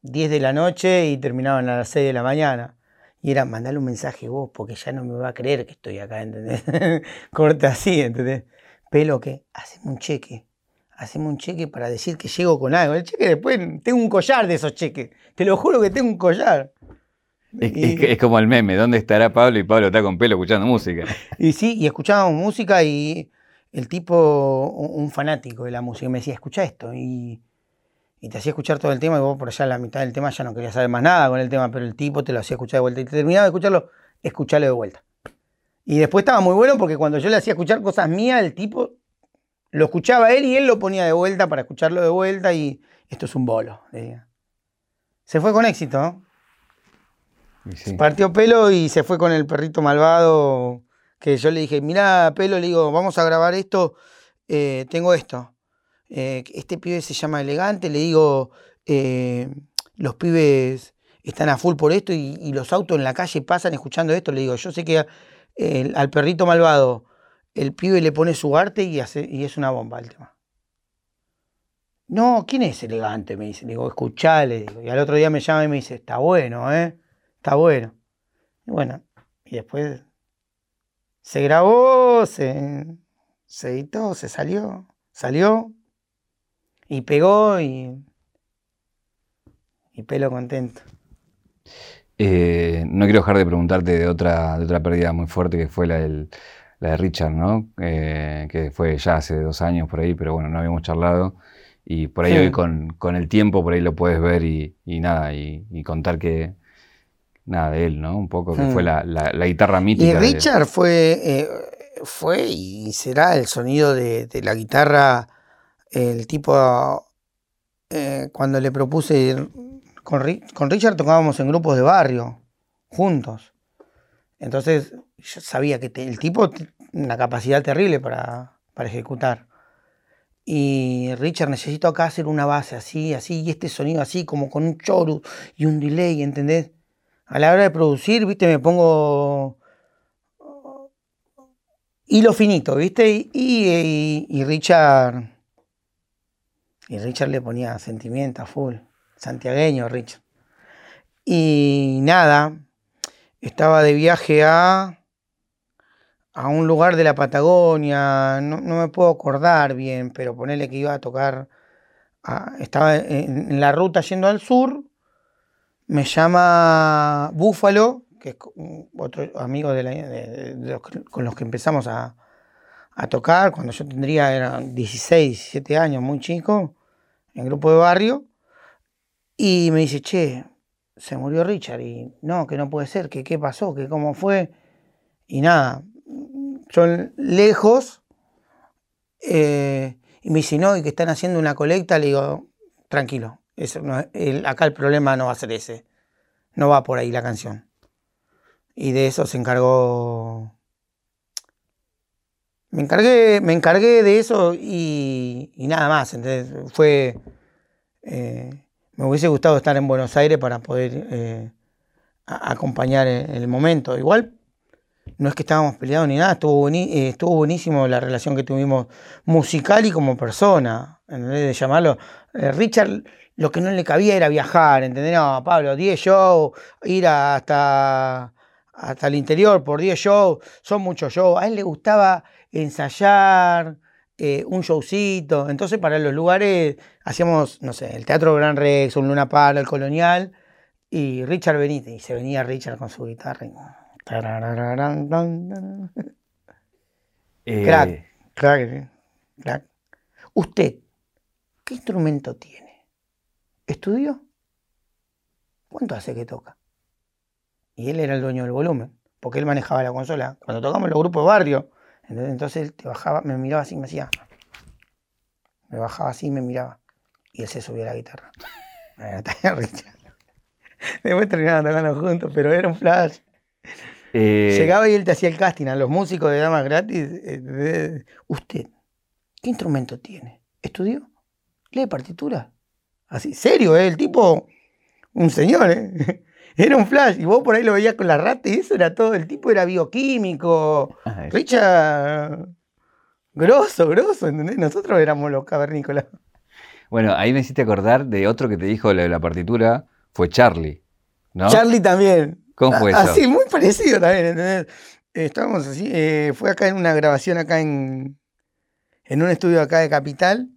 10 de la noche y terminaban a las 6 de la mañana. Y era mandarle un mensaje vos, porque ya no me va a creer que estoy acá, ¿entendés? <laughs> Corta así, ¿entendés? Pelo que, haceme un cheque. Haceme un cheque para decir que llego con algo. El cheque después, tengo un collar de esos cheques. Te lo juro que tengo un collar. Es, como el meme, ¿dónde estará Pablo? Y Pablo está con pelo escuchando música. <laughs> Y sí, y escuchábamos música y el tipo, un fanático de la música, me decía, escucha esto. Y y te hacía escuchar todo el tema y vos por allá a la mitad del tema ya no querías saber más nada con el tema, pero el tipo te lo hacía escuchar de vuelta y te terminaba de escucharlo, escucharlo de vuelta. Y después estaba muy bueno porque cuando yo le hacía escuchar cosas mías, el tipo lo escuchaba él y él lo ponía de vuelta para escucharlo de vuelta y esto es un bolo. Se fue con éxito, ¿no? Partió pelo y se fue con el perrito malvado que yo le dije, mirá, pelo, le digo, vamos a grabar esto, eh, tengo esto. Eh, este pibe se llama elegante, le digo, eh, los pibes están a full por esto y, los autos en la calle pasan escuchando esto, le digo, yo sé que al perrito malvado el pibe le pone su arte y es una bomba el tema. No, ¿quién es elegante? Me dice, le digo, escuchale, y al otro día me llama y me dice, está bueno, ¿eh? Está bueno. Y bueno, y después se grabó, se, se editó, se salió, salió, y pegó y, y pelo contento. Eh, no quiero dejar de preguntarte de otra, de otra pérdida muy fuerte que fue la, la de Richard, ¿no? Eh, que fue ya hace dos años por ahí, pero bueno, no habíamos charlado. Y por ahí hoy con, el tiempo, por ahí lo puedes ver y, nada, y, contar que, nada, de él, ¿no? Un poco, que fue hmm. la, guitarra mítica. Y Richard fue, eh, fue y será el sonido de, de la guitarra el tipo, eh, cuando le propuse con, con, Richard tocábamos en grupos de barrio, juntos. Entonces yo sabía que el tipo una capacidad terrible para, para, ejecutar. Y Richard, necesito acá hacer una base así, así, y este sonido así, como con un chorus y un delay, ¿entendés? A la hora de producir, viste, me pongo hilo finito, viste, y Richard Y Richard le ponía sentimiento a full. Santiagueño, Richard. Y nada, estaba de viaje a, a un lugar de la Patagonia, no, me puedo acordar bien, pero ponerle que iba a tocar, estaba en, la ruta yendo al sur, me llama Búfalo, que es otro amigo de, con los que empezamos a, a tocar cuando yo tendría eran 16, 17 años, muy chico, en grupo de barrio, y me dice, che, se murió Richard, y no, que no puede ser, que qué pasó, que cómo fue, y nada, son lejos, eh, y me dice, no, y que están haciendo una colecta, le digo, tranquilo, eso acá el problema no va a ser ese, no va por ahí la canción. Y de eso se encargó me encargué, me encargué de eso y, nada más. Entonces fue. Eh, me hubiese gustado estar en Buenos Aires para poder eh, acompañar el, momento. Igual no es que estábamos peleados ni nada, estuvo, eh, estuvo buenísimo la relación que tuvimos musical y como persona. De llamarlo. Richard, lo que no le cabía era viajar, ¿entendés? No, Pablo, 10 shows, ir hasta, hasta el interior por 10 shows, son muchos shows. A él le gustaba ensayar, eh, un showcito. Entonces, para los lugares hacíamos, no sé, el Teatro Gran Rex, un Luna Park, el Colonial, y Richard Benítez. Y se venía Richard con su guitarra. Eh, crack, crack, crack. ¿Usted qué instrumento tiene? ¿Estudió? ¿Cuánto hace que toca? Y él era el dueño del volumen, porque él manejaba la consola. Cuando tocamos los grupos de barrio, entonces él te bajaba, me miraba así y me decía. Me bajaba así y me miraba. Y él se subía a la guitarra. <laughs> Después terminaban tocando juntos, pero era un flash. Eh, Llegaba y él te hacía el casting a los músicos de damas gratis. Eh, Usted, ¿qué instrumento tiene? ¿Estudió? ¿Lee partitura? Así, serio, ¿eh? el tipo, un señor, ¿eh? Era un flash. Y vos por ahí lo veías con la rata y eso era todo. El tipo era bioquímico. Richard. Grosso, grosso, ¿entendés? Nosotros éramos los cavernícolas. Bueno, ahí me hiciste acordar de otro que te dijo la, la partitura, fue Charlie, ¿no? Charlie también. ¿Cómo fue eso? Así, muy parecido también, ¿entendés? Estábamos así, eh, fue acá en una grabación acá en, en un estudio acá de Capital,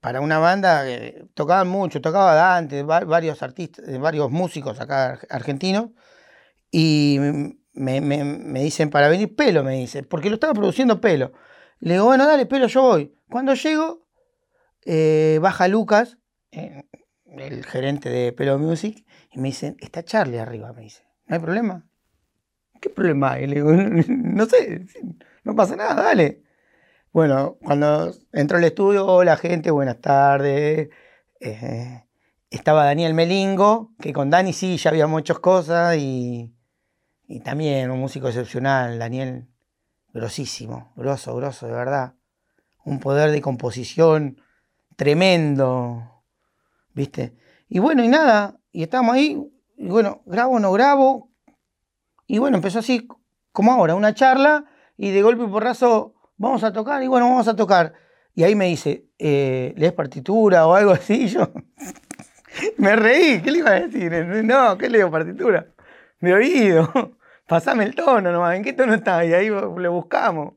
para una banda que tocaban mucho, tocaba Dante, varios artistas, eh, varios músicos acá argentinos, y me, dicen para venir pelo, me dice, porque lo estaba produciendo pelo. Le digo, bueno, dale, pelo, yo voy. Cuando llego, eh, baja Lucas, el gerente de Pelo Music, y me dicen, está Charlie arriba, me dice, ¿no hay problema? ¿Qué problema hay? Le digo, <laughs> no sé, no pasa nada, dale. Bueno, cuando entró al estudio, hola gente, buenas tardes. Eh, estaba Daniel Melingo, que con Dani sí ya habíamos hecho cosas y, también un músico excepcional, Daniel, grosísimo, grosso, grosso, de verdad. Un poder de composición tremendo, ¿viste? Y bueno, y nada, y estábamos ahí, y bueno, grabo no grabo, y bueno, empezó así, como ahora, una charla, y de golpe y porrazo vamos a tocar, y bueno, vamos a tocar. Y ahí me dice, eh, ¿lees partitura o algo así? <laughs> Yo me reí, ¿qué le iba a decir? No, ¿qué leo partitura? De oído. <laughs> Pasame el tono nomás, ¿en qué tono está? Y ahí le buscamos.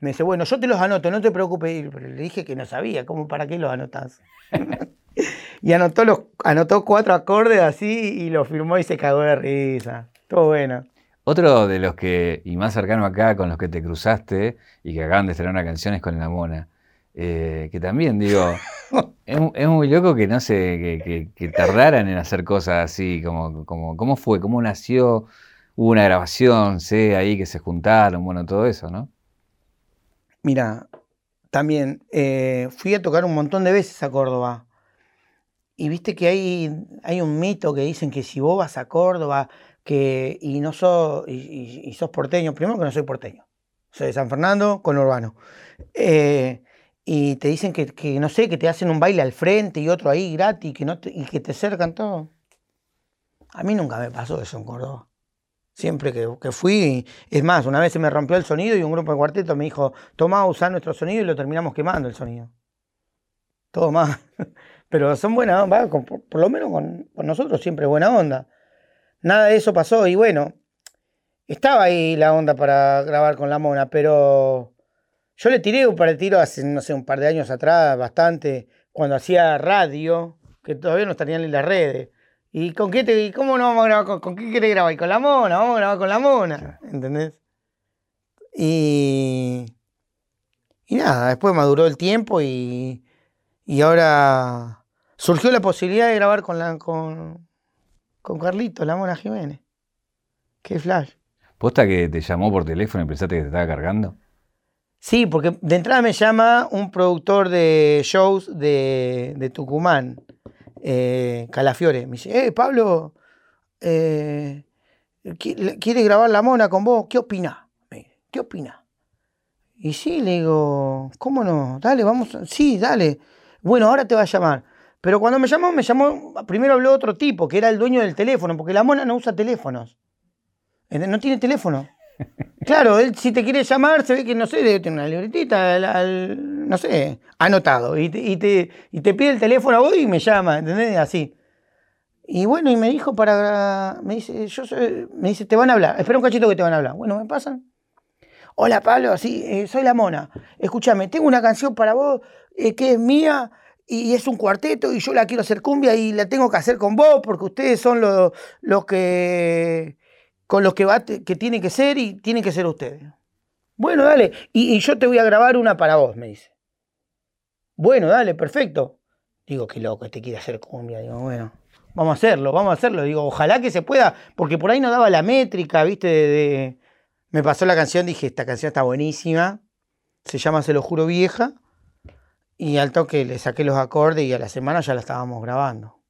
Me dice, bueno, yo te los anoto, no te preocupes. Pero le dije que no sabía, ¿cómo para qué los anotás? <laughs> y anotó, los, anotó cuatro acordes así y lo firmó y se cagó de risa. Todo bueno. Otro de los que, y más cercano acá, con los que te cruzaste y que acaban de estrenar una canción es con La Mona. Eh, que también, digo, <laughs> es, muy loco que no sé, que, tardaran en hacer cosas así, como, como, ¿cómo fue? ¿Cómo nació? Hubo una grabación, sé, ahí que se juntaron, bueno, todo eso, ¿no? Mira, también eh, fui a tocar un montón de veces a Córdoba. Y viste que hay, hay un mito que dicen que si vos vas a Córdoba que, y, no sos, y, sos porteño, primero que no soy porteño, soy de San Fernando con Urbano. Eh, y te dicen que, no sé, que te hacen un baile al frente y otro ahí gratis que no y que te cercan todo. A mí nunca me pasó eso en Córdoba. Siempre que, que, fui, es más, una vez se me rompió el sonido y un grupo de cuarteto me dijo, toma, usa nuestro sonido y lo terminamos quemando el sonido. todo mal. <laughs> Pero son buenas onda, por, lo menos con, nosotros siempre buena onda. Nada de eso pasó y bueno, estaba ahí la onda para grabar con la mona, pero yo le tiré un par de tiros hace, no sé, un par de años atrás, bastante, cuando hacía radio, que todavía no estarían en las redes. ¿Y con qué te, cómo no vamos a grabar? ¿Con, con qué querés grabar? ¿Con la mona? Vamos a grabar con la mona. ¿Entendés? Y, y nada, después maduró el tiempo y, y ahora surgió la posibilidad de grabar con, la, con, con Carlito, la mona Jiménez. Qué flash. ¿Posta que te llamó por teléfono y pensaste que te estaba cargando? Sí, porque de entrada me llama un productor de shows de, de Tucumán, eh, Calafiore. Me dice, eh, Pablo, eh, ¿quiere grabar La Mona con vos? ¿Qué opina? ¿Qué opina? Y sí, le digo, ¿cómo no? Dale, vamos. Sí, dale. Bueno, ahora te va a llamar. Pero cuando me llamó, me llamó, primero habló otro tipo, que era el dueño del teléfono, porque la mona no usa teléfonos. No tiene teléfono. <laughs> Claro, él si te quiere llamar, se ve que, no sé, debe tener una libretita, no sé, anotado. Y te, y, te, y te pide el teléfono a vos y me llama, ¿entendés? Así. Y bueno, y me dijo para. Me dice, yo me dice, te van a hablar. Espera un cachito que te van a hablar. Bueno, me pasan. Hola Pablo, sí, eh, soy la mona. Escúchame, tengo una canción para vos eh, que es mía y es un cuarteto y yo la quiero hacer cumbia y la tengo que hacer con vos porque ustedes son los, los que con los que, va, que tiene que ser y tiene que ser ustedes. Bueno, dale. Y, yo te voy a grabar una para vos, me dice. Bueno, dale, perfecto. Digo, qué loco, este quiere hacer cumbia. Digo, bueno, vamos a hacerlo, vamos a hacerlo. Digo, ojalá que se pueda, porque por ahí no daba la métrica, ¿viste? De, Me pasó la canción, dije, esta canción está buenísima. Se llama Se lo juro vieja. Y al toque le saqué los acordes y a la semana ya la estábamos grabando.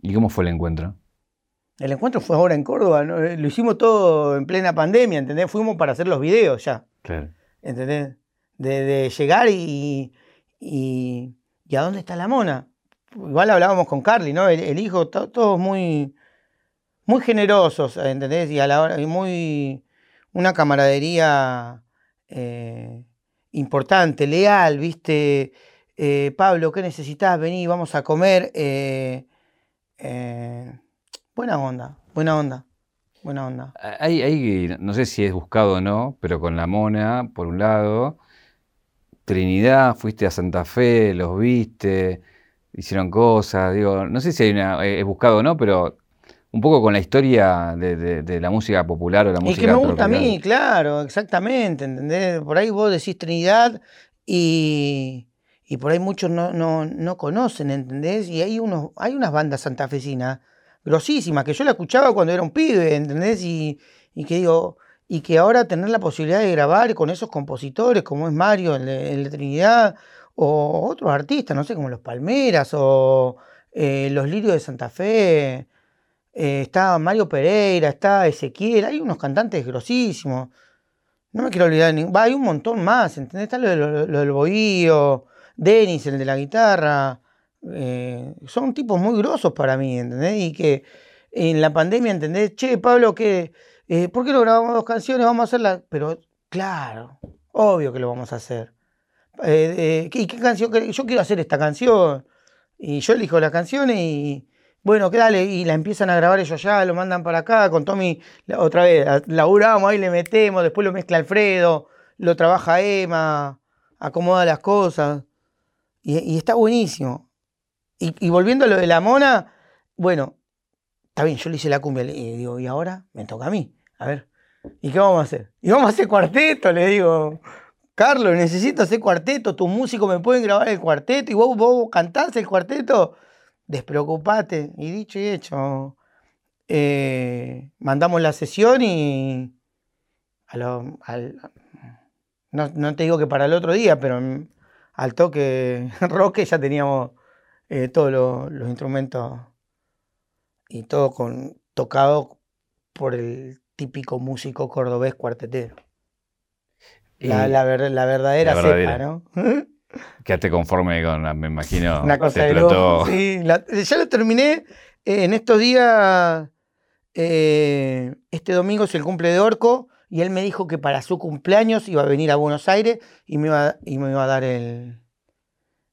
¿Y cómo fue el encuentro? El encuentro fue ahora en Córdoba, eh, lo hicimos todo en plena pandemia, ¿entendés? Fuimos para hacer los videos ya. Claro. ¿Entendés? De, llegar y, y, a dónde está la mona? Igual hablábamos con Carly, ¿no? El, hijo, todos muy, muy generosos, ¿entendés? Y a la hora, y muy, una camaradería eh, importante, leal, ¿viste? Eh, Pablo, ¿qué necesitas? Vení, vamos a comer. Eh, Buena onda, buena onda, buena onda. No sé si es buscado o no, pero con la mona, por un lado, Trinidad, fuiste a Santa Fe, los viste, hicieron cosas, digo, no sé si hay una, eh, es buscado o no, pero un poco con la historia de, la música popular o la música. Y que me gusta a mí, claro, exactamente, ¿entendés? Por ahí vos decís Trinidad y, y por ahí muchos no, no, no, conocen, ¿entendés? Y hay, unos, hay unas bandas santafesinas grosísima, que yo la escuchaba cuando era un pibe, ¿entendés? Y, que digo, y que ahora tener la posibilidad de grabar con esos compositores, como es Mario, el de, Trinidad, o otros artistas, no sé, como los Palmeras, o eh, los Lirios de Santa Fe, eh, está Mario Pereira, está Ezequiel, hay unos cantantes grosísimos. No me quiero olvidar, va, hay un montón más, ¿entendés? Está lo, del Bohío, Denis, el de la guitarra. Eh, son tipos muy grosos para mí, ¿entendés? Y que en la pandemia, ¿entendés? Che, Pablo, ¿qué, eh, ¿por qué no grabamos dos canciones? Vamos a hacerlas. Pero, claro, obvio que lo vamos a hacer. Eh, ¿Y qué canción? Yo quiero hacer esta canción. Y yo elijo las canciones y, bueno, que y la empiezan a grabar ellos ya, lo mandan para acá, con Tommy, otra vez, laburamos, ahí le metemos, después lo mezcla Alfredo, lo trabaja Emma, acomoda las cosas, y está buenísimo. Y, volviendo a lo de la mona, bueno, está bien, yo le hice la cumbia y digo, ¿y ahora? Me toca a mí. A ver, ¿y qué vamos a hacer? Y vamos a hacer cuarteto, le digo. Carlos, necesito hacer cuarteto, tus músicos me pueden grabar el cuarteto y vos, vos cantás el cuarteto. Despreocupate. Y dicho y hecho, eh, mandamos la sesión y no, no, te digo que para el otro día, pero al toque <laughs> roque ya teníamos eh, todos los instrumentos y todo con, tocado por el típico músico cordobés cuartetero. La, la, verdadera, cepa, ¿no? <laughs> Quédate conforme con, me imagino, Una cosa de Sí, ya lo terminé eh, en estos días. Eh, este domingo es el cumple de Orco y él me dijo que para su cumpleaños iba a venir a Buenos Aires y me iba, y me iba a dar el,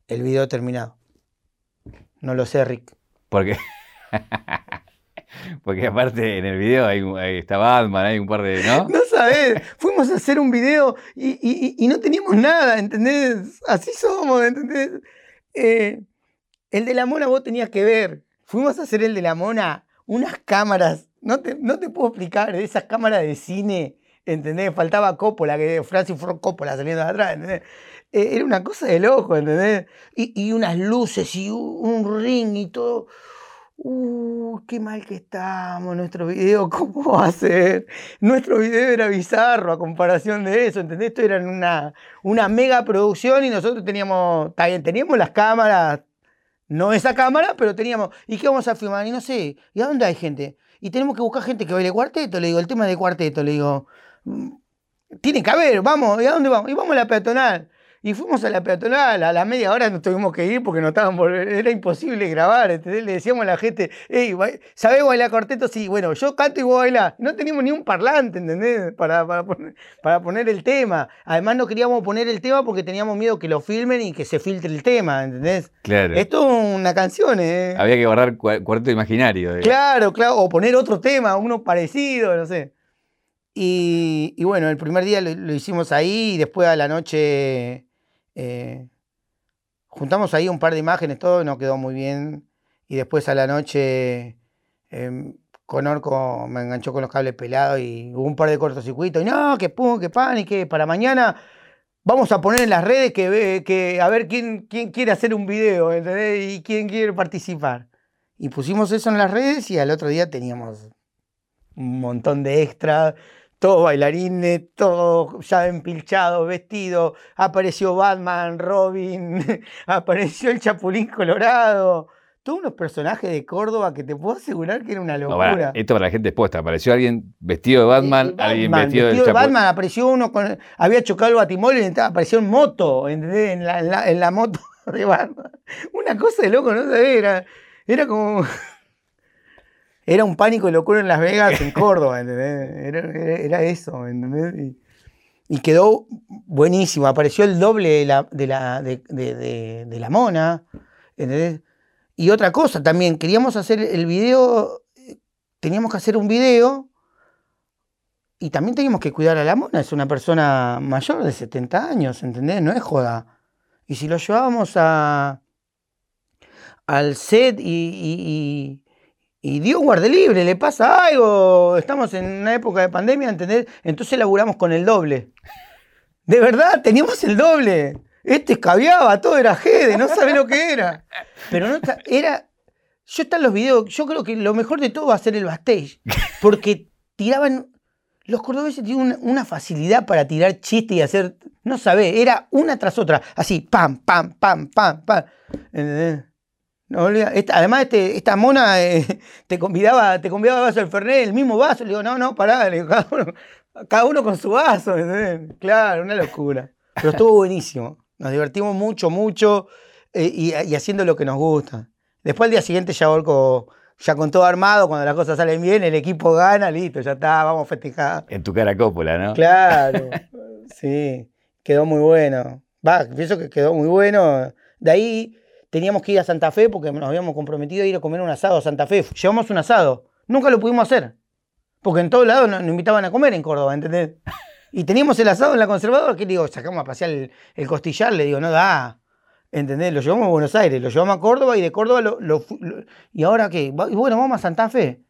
el video terminado. No lo sé, Rick. Porque, <laughs> porque aparte en el video hay, está Batman, hay un par de. ¿No? <laughs> No. Fuimos a hacer un video y, no teníamos nada, ¿entendés? Así somos, ¿entendés? Eh, el de la mona vos tenías que ver. Fuimos a hacer el de la mona, unas cámaras. No te, no te puedo explicar, esas cámaras de cine, ¿entendés? Faltaba Coppola, que Francis Ford Coppola saliendo de atrás, ¿entendés? Eh, era una cosa de loco, ¿entendés? Y, unas luces y un ring y todo. Uh, qué mal que estamos, nuestro video, <laughs> ¿cómo va a ser? Nuestro video era bizarro a comparación de eso, ¿entendés? Esto era una, una mega producción y nosotros teníamos, está teníamos las cámaras, no esa cámara, pero teníamos, ¿y qué vamos a filmar? Y no sé, ¿y a dónde hay gente? Y tenemos que buscar gente que baile cuarteto, le digo, el tema de cuarteto, le digo, mm, tiene que haber, vamos, ¿y a dónde vamos? Y vamos a la peatonal. Y fuimos a la peatonal, a la media hora nos tuvimos que ir porque no estaban era imposible grabar, ¿entendés? Le decíamos a la gente, hey, ¿sabés bailar cuarteto? Sí, bueno, yo canto y vos bailás. No teníamos ni un parlante, ¿entendés? Para, para, poner, el tema. Además no queríamos poner el tema porque teníamos miedo que lo filmen y que se filtre el tema, ¿entendés? Claro. Esto es una canción, ¿eh? Había que guardar cuarteto imaginario. Claro, claro, o poner otro tema, uno parecido, no sé. Y, bueno, el primer día lo hicimos ahí y después a la noche eh, juntamos ahí un par de imágenes, todo nos quedó muy bien. Y después a la noche eh, con Orco me enganchó con los cables pelados y hubo un par de cortocircuitos. Y no, que pum, que pan, y que para mañana vamos a poner en las redes que, que a ver quién, quién quiere hacer un video, Y quién quiere participar. Y pusimos eso en las redes y al otro día teníamos un montón de extras todos bailarines, todo ya empilchado, vestido. Apareció Batman, Robin, <laughs> apareció el Chapulín Colorado. Todos unos personajes de Córdoba que te puedo asegurar que era una locura. esto para la gente expuesta. Apareció alguien vestido de Batman, alguien vestido, de Batman. Apareció uno con. Había chocado el batimóvil y apareció en moto, En la, en la, moto <laughs> de Batman. Una cosa de loco, no sé, era, era como era un pánico y locura en Las Vegas, en <laughs> Córdoba, ¿entendés? Era, eso, ¿entendés? Y, quedó buenísimo. Apareció el doble de la, de la, de, la mona, ¿entendés? Y otra cosa también, queríamos hacer el video, teníamos que hacer un video y también teníamos que cuidar a la mona. Es una persona mayor de 70 años, ¿entendés? No es joda. Y si lo llevábamos a, al set y y Dios guarde libre, le pasa algo, estamos en una época de pandemia, ¿entendés? Entonces laburamos con el doble. De verdad, teníamos el doble. Este escabiaba, todo era Gede, no sabe lo que era. Pero no era. Yo están los videos, yo creo que lo mejor de todo va a ser el backstage. Porque tiraban. Los cordobeses tienen una, facilidad para tirar chistes y hacer. No sabés, era una tras otra. Así, pam, pam, pam, pam, pam. ¿Entendés? Además, este, esta mona eh, <laughs> te convidaba, te convidaba vaso del Fernet, el mismo vaso. Le digo, no, no, pará, <laughs> cada, uno, con su vaso. Claro, una locura. Pero estuvo buenísimo. Nos divertimos mucho, mucho eh, y, haciendo lo que nos gusta. Después al día siguiente ya volco, ya con todo armado, cuando las cosas salen bien, el equipo gana, listo, ya está, vamos a festejar. En tu cara cópula, ¿no? Claro, <laughs> sí, quedó muy bueno. Va, pienso que quedó muy bueno. De ahí teníamos que ir a Santa Fe porque nos habíamos comprometido a ir a comer un asado a Santa Fe. Llevamos un asado. Nunca lo pudimos hacer. Porque en todos lados nos, invitaban a comer en Córdoba, ¿entendés? Y teníamos el asado en la conservadora, que digo, sacamos a pasear el, costillar, le digo, no da. ¿Entendés? Lo llevamos a Buenos Aires, lo llevamos a Córdoba y de Córdoba lo. ¿Y ahora qué? Y bueno, vamos a Santa Fe.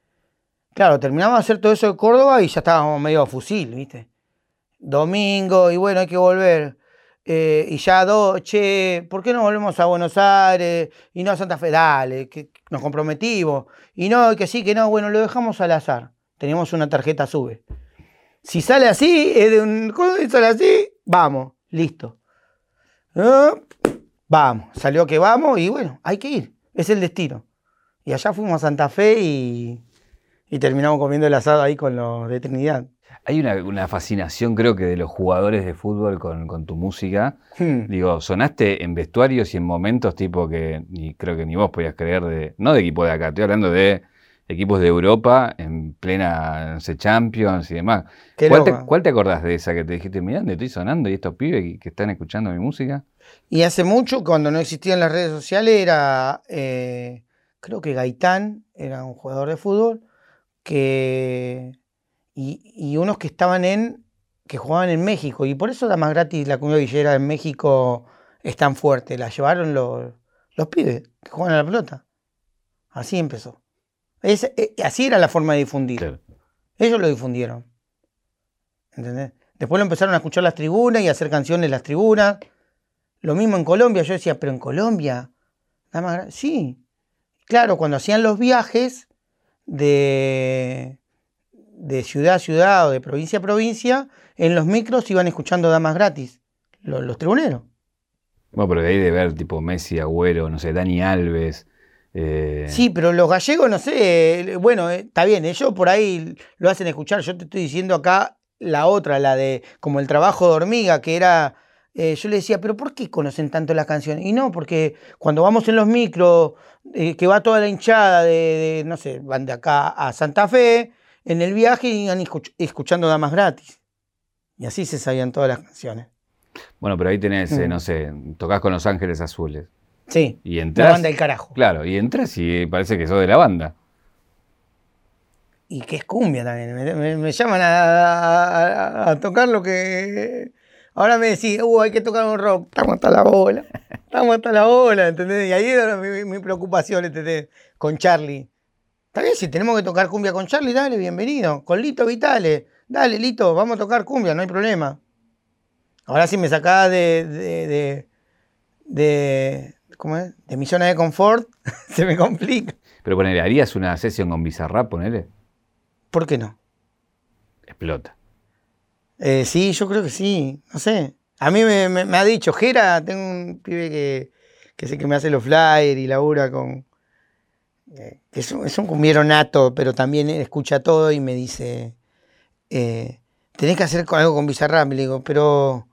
Claro, terminamos de hacer todo eso de Córdoba y ya estábamos medio a fusil, ¿viste? Domingo, y bueno, hay que volver. Eh, y ya dos, che, ¿por qué no volvemos a Buenos Aires y no a Santa Fe? Dale, que nos comprometimos. Y no, que sí, que no, bueno, lo dejamos al azar. Tenemos una tarjeta sube. Si sale así, es de un. sale así, vamos, listo. Ah, vamos, salió que vamos y bueno, hay que ir. Es el destino. Y allá fuimos a Santa Fe y, y terminamos comiendo el asado ahí con los de Trinidad. Hay una, fascinación, creo que, de los jugadores de fútbol con, tu música. Hmm. Digo, sonaste en vestuarios y en momentos tipo que ni, creo que ni vos podías creer de. No de equipo de acá, estoy hablando de equipos de Europa en plena no Champions y demás. ¿Cuál te, ¿Cuál te, acordás de esa que te dijiste, mirá, ¿dónde estoy sonando y estos pibes que, están escuchando mi música? Y hace mucho, cuando no existían las redes sociales, era, eh, creo que Gaitán era un jugador de fútbol, que, y, unos que estaban en, que jugaban en México, y por eso da más gratis la cumbia villera en México es tan fuerte, la llevaron los, los pibes que juegan a la pelota. Así empezó. Eh, así era la forma de difundir. Ellos lo difundieron. ¿Entendés? Después lo empezaron a escuchar las tribunas y a hacer canciones en las tribunas. Lo mismo en Colombia. Yo decía, pero en Colombia. Nada más sí. Claro, cuando hacían los viajes de, de ciudad a ciudad o de provincia a provincia, en los micros iban escuchando damas gratis. Los, los tribuneros. Bueno, pero de ahí de ver tipo Messi, Agüero, no sé, Dani Alves. Eh, sí, pero los gallegos, no sé, bueno, eh, está bien, ellos por ahí lo hacen escuchar. Yo te estoy diciendo acá la otra, la de como el trabajo de hormiga, que era, eh, yo le decía, pero ¿por qué conocen tanto las canciones? Y no, porque cuando vamos en los micros, que va toda la hinchada de, no sé, van de acá a Santa Fe, en el viaje iban escuchando damas gratis. Y así se sabían todas las canciones. Bueno, pero ahí tenés, mm. no sé, tocas con Los Ángeles Azules. Sí. Y entras, la banda del carajo. Claro, y entras y parece que sos de la banda. Y que es cumbia también. Me, llaman a, tocar lo que. Ahora me decís, uh, hay que tocar un rock. Estamos hasta la bola. Estamos hasta la bola, ¿entendés? Y ahí era mi, preocupación, ¿entendés? Con Charlie. Está bien, si tenemos que tocar cumbia con Charlie, dale, bienvenido. Con Lito Vitale. Dale, Lito, vamos a tocar cumbia, no hay problema. Ahora si me sacás de, de, de ¿cómo es? De mi zona de confort, <laughs> se me complica. Pero ponele, ¿harías una sesión con Bizarrap, ponele? ¿Por qué no? Explota. Eh, sí, yo creo que sí, no sé. A mí me, ha dicho, Jera, tengo un pibe que, que sé que me hace los flyers y labura con... Eh, es, un, es un cumbiero nato, pero también escucha todo y me dice, eh, tenés que hacer algo con Bizarrap. Le digo, pero...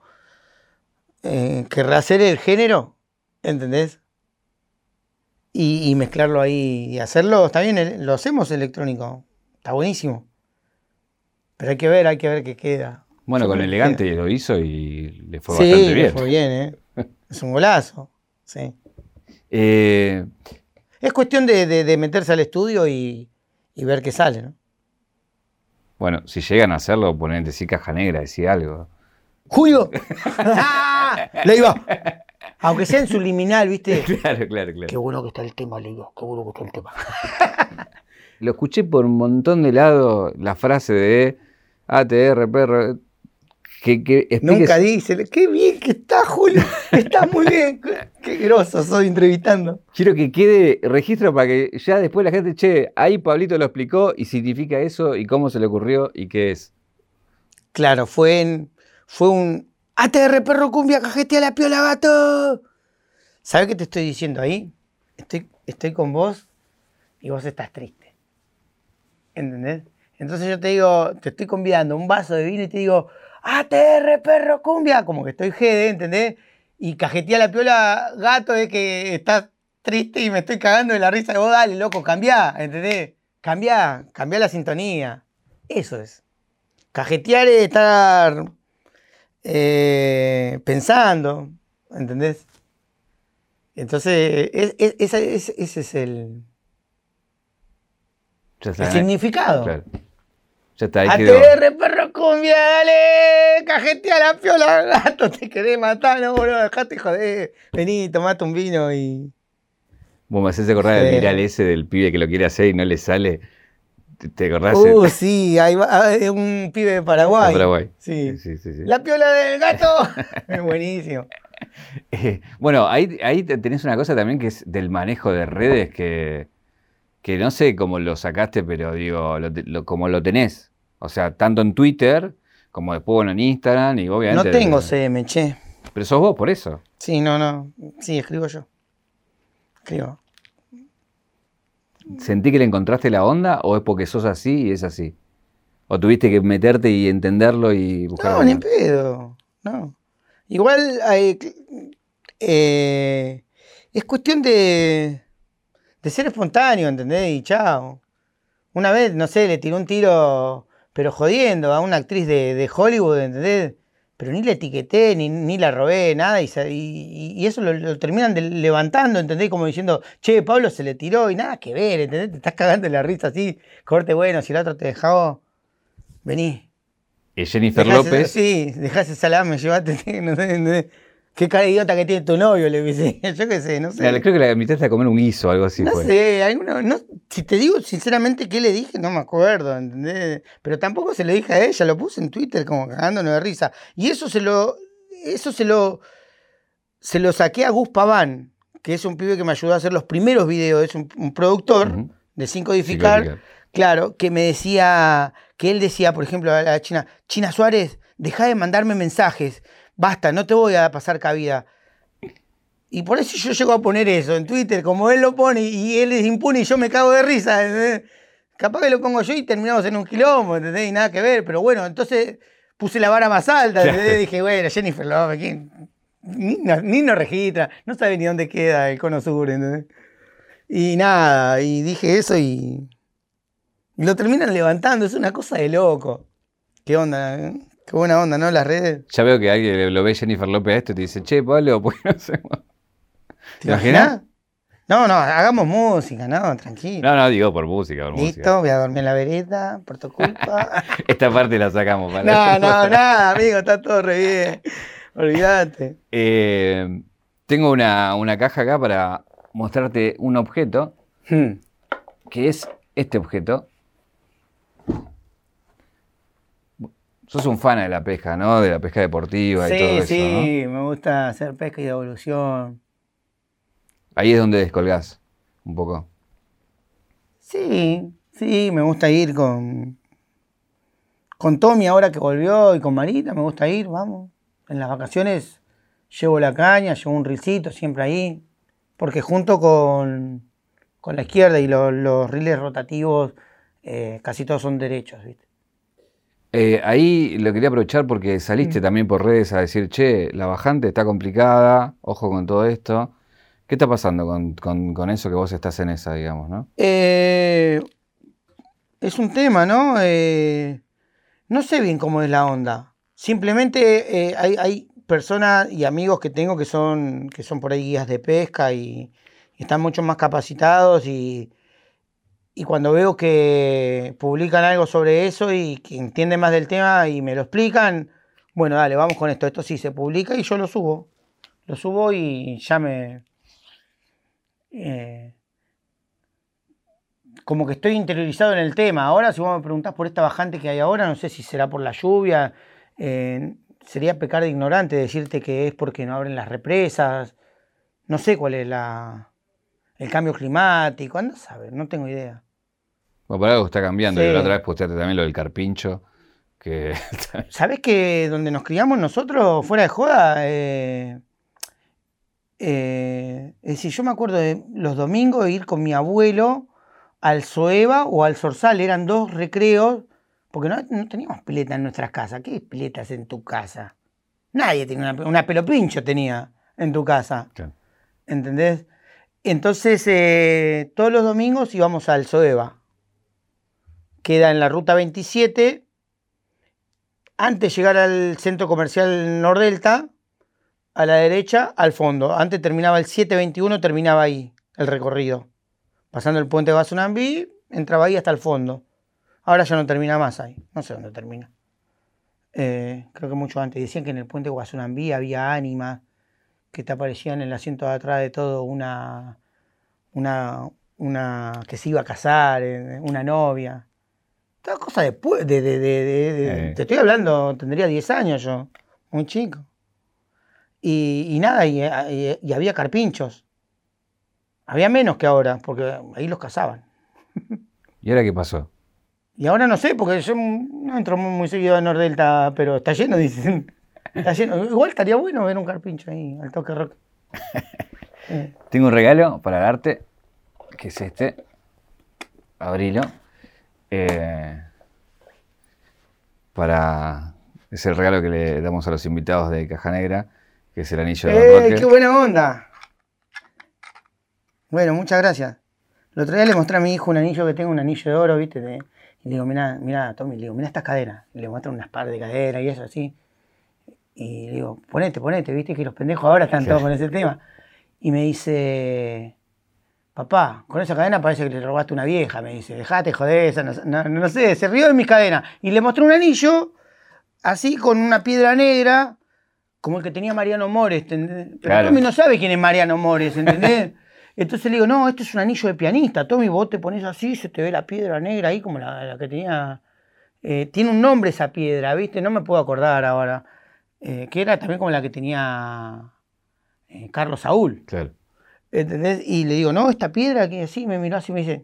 Eh, ¿Querrá hacer el género? ¿Entendés? Y, mezclarlo ahí y hacerlo, está bien, lo hacemos electrónico, está buenísimo. Pero hay que ver, hay que ver qué queda. Bueno, con elegante lo hizo y le fue bastante bien. Le fue bien, ¿eh? <laughs> es un golazo, sí. Eh, es cuestión de, meterse al estudio y, ver qué sale, ¿no? Bueno, si llegan a hacerlo, ponete sí caja negra, decía algo. ¡Julio! <laughs> <laughs> Le iba. Aunque sea en subliminal, ¿viste? <laughs> Claro, claro, claro. Qué bueno que está el tema, le digo. Qué bueno que está el tema. Lo escuché por un montón de lados, la frase de ATR, perro. Que, Nunca dice, qué bien que está, Julio. Está muy bien. <laughs> qué groso soy entrevistando. Quiero que quede registro para que ya después la gente, che, ahí Pablito lo explicó y significa eso y cómo se le ocurrió y qué es. Claro, fue, en, fue un, ATR perro cumbia, a la piola gato. ¿Sabes qué te estoy diciendo ahí? Estoy, estoy con vos y vos estás triste. ¿Entendés? Entonces yo te digo, te estoy convidando un vaso de vino y te digo, ATR perro cumbia, como que estoy GD, ¿entendés? Y cajetea la piola gato es que estás triste y me estoy cagando de la risa de vos, dale, loco, cambia, ¿entendés? Cambia, cambia la sintonía. Eso es. Cajetear es estar eh, pensando, ¿entendés? Entonces, ese es el, el significado. Claro. Ya está, ahí ATR, perro cumbia, dale, cajete a la piola, gato, te querés matar, no, boludo, dejate joder, vení, tomate un vino y... Vos me haces acordar del viral ese del pibe que lo quiere hacer y no le sale. ¿Te acordás? Uh, sí, hay, un pibe de Paraguay. Paraguay. Sí. Sí, sí, La piola del gato. <laughs> es buenísimo. Eh, bueno, ahí, ahí tenés una cosa también que es del manejo de redes que, que no sé cómo lo sacaste, pero digo, lo, como lo tenés. O sea, tanto en Twitter como después bueno, en Instagram y obviamente... No tengo CM, che. Pero sos vos por eso. Sí, no, no. Sí, escribo yo. Escribo. ¿Sentí que le encontraste la onda o es porque sos así y es así? ¿O tuviste que meterte y entenderlo y buscarlo? No, ni pedo. No. Igual eh, es cuestión de, de ser espontáneo, ¿entendés? Y chao. Una vez, no sé, le tiró un tiro, pero jodiendo, a una actriz de, Hollywood, ¿entendés? Pero ni la etiqueté, ni, ni la robé, nada, y, y, eso lo, terminan levantando, ¿entendés? Como diciendo, che, Pablo se le tiró y nada que ver, ¿entendés? Te estás cagando la risa así, corte bueno, si el otro te dejaba, vení. Y Jennifer López. Sí, dejá ese salame, llevate, no sé, Qué cara idiota que tiene tu novio, le dice. <laughs> Yo qué sé, no sé. creo que la invitaste a comer un guiso o algo así. No sé, alguno, no, si te digo sinceramente qué le dije, no me acuerdo, ¿entendés? Pero tampoco se lo dije a ella, lo puse en Twitter como cagándonos de risa. Y eso se lo, eso se lo, se lo saqué a Gus Paván, que es un pibe que me ayudó a hacer los primeros videos, es un, productor de Sin Codificar, claro, que me decía, que él decía, por ejemplo, a la China, China Suárez, deja de mandarme mensajes basta, no te voy a pasar cabida. Y por eso yo llego a poner eso en Twitter, como él lo pone y él es impune y yo me cago de risa. Capaz que lo pongo yo y terminamos en un quilombo, ¿entendés? Y nada que ver, pero bueno, entonces puse la vara más alta, ¿entendés? Dije, bueno, Jennifer Love, Ni, ni nos registra, no sabe ni dónde queda el cono sur, ¿entendés? Y nada, y dije eso y, y lo terminan levantando, es una cosa de loco. ¿Qué onda? Qué buena onda, ¿no? Las redes. Ya veo que alguien lo ve Jennifer López a esto y te dice, che, Pablo, <laughs> ¿por qué no hacemos? ¿Te, imaginas? No, no, hagamos música, no, tranquilo. No, no, digo por música, por Listo, voy a dormir en la vereda, por tu culpa. <laughs> Esta parte la sacamos para No, no, nada, amigo, está todo re bien. Olvídate. Eh, tengo una, caja acá para mostrarte un objeto, hmm. que es este objeto. Sos un fan de la pesca, ¿no? De la pesca deportiva y todo eso. Sí, sí, me gusta hacer pesca y evolución. Ahí es donde descolgás un poco. Sí, sí, me gusta ir con, con Tommy ahora que volvió y con Marita, me gusta ir, vamos. En las vacaciones llevo la caña, llevo un risito siempre ahí, porque junto con, la izquierda y los, los riles rotativos, eh, casi todos son derechos, ¿viste? Eh, ahí lo quería aprovechar porque saliste también por redes a decir, che, la bajante está complicada, ojo con todo esto. ¿Qué está pasando con, eso que vos estás en esa, digamos, no? Eh, es un tema, ¿no? Eh, no sé bien cómo es la onda. Simplemente hay, personas y amigos que tengo que son, que son por ahí guías de pesca y están mucho más capacitados y y cuando veo que publican algo sobre eso y que entienden más del tema y me lo explican, bueno, dale, vamos con esto. Esto sí se publica y yo lo subo. Lo subo y ya me... Eh, como que estoy interiorizado en el tema. Ahora, si vos me preguntás por esta bajante que hay ahora, no sé si será por la lluvia. Eh, sería pecar de ignorante decirte que es porque no abren las represas. No sé cuál es la, el cambio climático, anda a saber, no tengo idea. Bueno, por algo está cambiando. Y la otra vez posteaste también lo del carpincho. Que... <laughs> ¿Sabés que donde nos criamos nosotros, fuera de joda? Eh, eh, es decir, yo me acuerdo de los domingos ir con mi abuelo al Soeva o al Sorsal, eran dos recreos, porque no, teníamos pileta en nuestras casas. ¿Qué piletas en tu casa? Nadie tenía una, una pelopincho tenía en tu casa. ¿Entendés? Entonces, eh, todos los domingos íbamos al Soeva. Queda en la ruta 27. Antes de llegar al centro comercial Nordelta, a la derecha, al fondo. Antes terminaba el 721, terminaba ahí el recorrido. Pasando el puente de Basunambí, entraba ahí hasta el fondo. Ahora ya no termina más ahí. No sé dónde termina. Eh, creo que mucho antes. Decían que en el puente de Guasunambí había ánimas que te aparecían en el asiento de atrás de todo una, una, una que se iba a casar, eh, una novia. Toda cosa después, de, de, de, eh. te estoy hablando, tendría 10 años yo, muy chico. Y, nada, y, había carpinchos. Había menos que ahora, porque ahí los cazaban. ¿Y ahora qué pasó? Y ahora no sé, porque yo no entro muy, seguido a Nordelta, pero está lleno, dicen. Igual estaría bueno ver un carpincho ahí, al toque rock. <laughs> Tengo un regalo para darte, que es este. Abrilo. Eh, para. Es el regalo que le damos a los invitados de Caja Negra, que es el anillo de ¡Eh, ¡Qué buena onda! Bueno, muchas gracias. El otro día le mostré a mi hijo un anillo que tengo, un anillo de oro, ¿viste? De- y le digo, mira, mira, Tommy, le digo, mira estas cadenas. Y le muestro unas par de caderas y eso así. Y le digo, ponete, ponete, ¿viste? Que los pendejos ahora están todos con ese tema. Y me dice, papá, con esa cadena parece que le robaste una vieja. Me dice, dejate joder, esa no, no- no sé, se rió de mis cadenas. Y le mostré un anillo, así con una piedra negra, como el que tenía Mariano Mores, ¿entendés? Pero Claro. Tommy no sabe quién es Mariano Mores, ¿entendés? <laughs> Entonces le digo, no, esto es un anillo de pianista. Tommy, vos te pones así, se te ve la piedra negra ahí, como la, la que tenía. eh, tiene un nombre esa piedra, ¿viste? No me puedo acordar ahora. Eh, que era también como la que tenía eh, Carlos Saúl. Claro. ¿Entendés? Y le digo, no, esta piedra que así me miró así y me dice,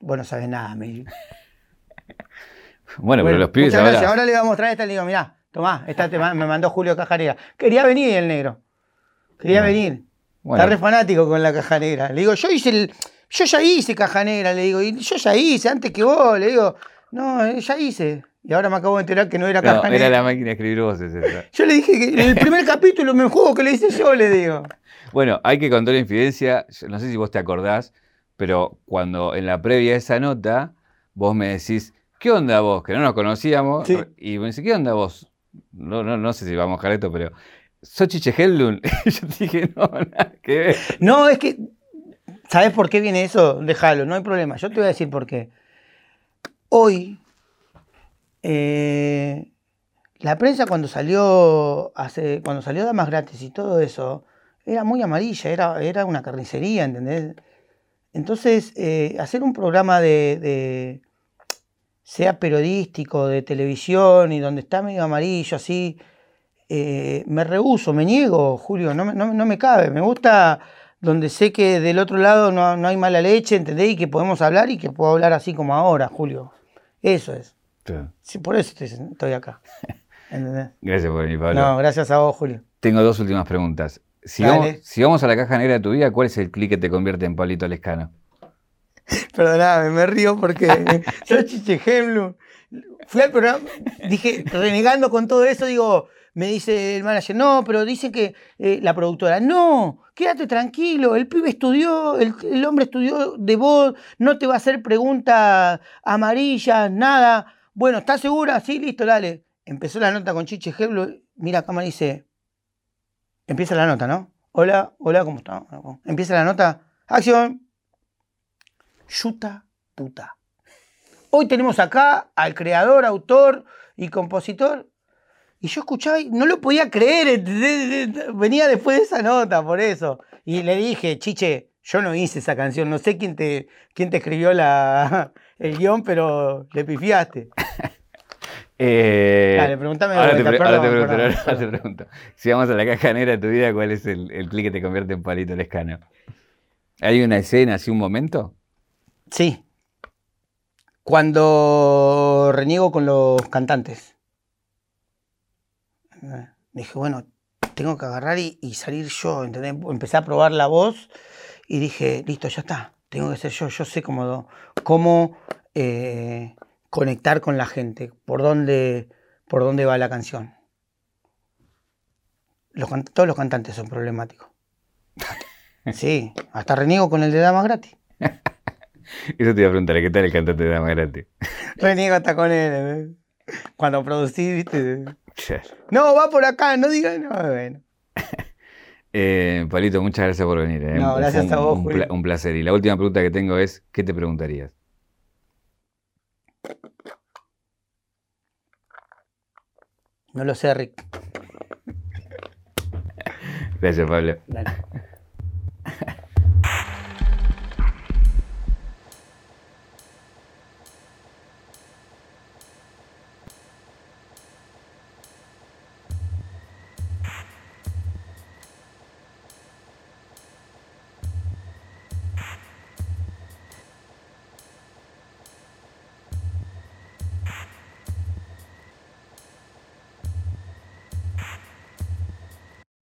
vos no sabes nada. Me dice. <laughs> Bueno, pero los pibes ahora. gracias. Ahora le voy a mostrar esta y le digo, mirá, tomá, esta te me mandó Julio Caja Negra. Quería venir el negro. Quería Bueno. venir. Bueno. Está re fanático con la caja negra. Le digo, yo hice el. Yo ya hice caja negra, le digo, y yo ya hice, antes que vos, le digo, no, eh, ya hice. Y ahora me acabo de enterar que no era No, era la máquina de escribir voces esa. <laughs> Yo le dije que en el primer <laughs> capítulo me juego que le hice yo, le digo. Bueno, hay que contar la infidencia. No sé si vos te acordás, pero cuando en la previa de esa nota, vos me decís, ¿qué onda vos? Que no nos conocíamos. Sí. Y me dice, ¿qué onda vos? No, no, no sé si vamos a mojar esto, pero. ¿Sos Chiche Hellun? <laughs> Yo te dije, no, nada que ver. No, es que. ¿Sabes por qué viene eso? Déjalo, no hay problema. Yo te voy a decir por qué. Hoy, eh, la prensa cuando salió, hace, cuando salió Damas Gratis y todo eso, era muy amarilla, era, era una carnicería, ¿entendés? Entonces, eh, hacer un programa de, sea periodístico, de televisión, y donde está medio amarillo, así, eh, me rehuso, me niego, Julio, no no, no me cabe. Me gusta donde sé que del otro lado no, no hay mala leche, ¿entendés? Y que podemos hablar y que puedo hablar así como ahora, Julio. Eso es. Sí, por eso estoy, estoy acá. <laughs> ¿Entendés? Gracias por venir, Pablo. No, gracias a vos, Julio. Tengo dos últimas preguntas. Si vamos, si vamos a la caja negra de tu vida, ¿cuál es el clic que te convierte en Pablito Lescano? <laughs> Perdóname, me río porque <laughs> yo Chiche Hemlu. Fui al programa, dije, renegando con todo eso, digo, me dice el manager, no, pero dice que eh, la productora, no, quédate tranquilo, el pibe estudió, el, el hombre estudió de voz, no te va a hacer preguntas amarillas, nada. Bueno, ¿estás segura? Sí, listo, dale. Empezó la nota con Chiche Hemlu, mira, cámara dice, empieza la nota, ¿no? Hola, hola, ¿cómo está? Empieza la nota, acción. Yuta puta. Hoy tenemos acá al creador, autor y compositor. Y yo escuchaba y no lo podía creer. Venía después de esa nota, por eso. Y le dije, Chiche, yo no hice esa canción. No sé quién te, quién te escribió la, el guion, pero le pifiaste. <laughs> Eh, Dale, preguntame de ahora, te vuelta, pre- perdón, ahora te pregunto, perdón, ahora te perdón. pregunto. Si vamos a la caja negra de tu vida, ¿cuál es el, el clic que te convierte en Pablito Lescano? ¿Hay una escena, así un momento? Sí. Cuando reniego con los cantantes. Dije, bueno, tengo que agarrar y, y salir yo, ¿entendés? Empecé a probar la voz y dije, listo, ya está, tengo que ser yo, yo sé cómo, cómo eh, conectar con la gente, por dónde, por dónde va la canción. Los todos los cantantes son problemáticos. <laughs> Sí, hasta reniego con el de Damas Gratis. <laughs> Eso te iba a preguntar, ¿qué tal el cantante de Dama Gratis? <laughs> Reniego hasta con él. ¿eh? Cuando producí, viste. No, va por acá, no digas. No, bueno. Eh, Pablito, muchas gracias por venir. eh. No, gracias un, a vos, un Julio. un placer. Y la última pregunta que tengo es, ¿qué te preguntarías? No lo sé, Rick. Gracias, Pablo. Dale.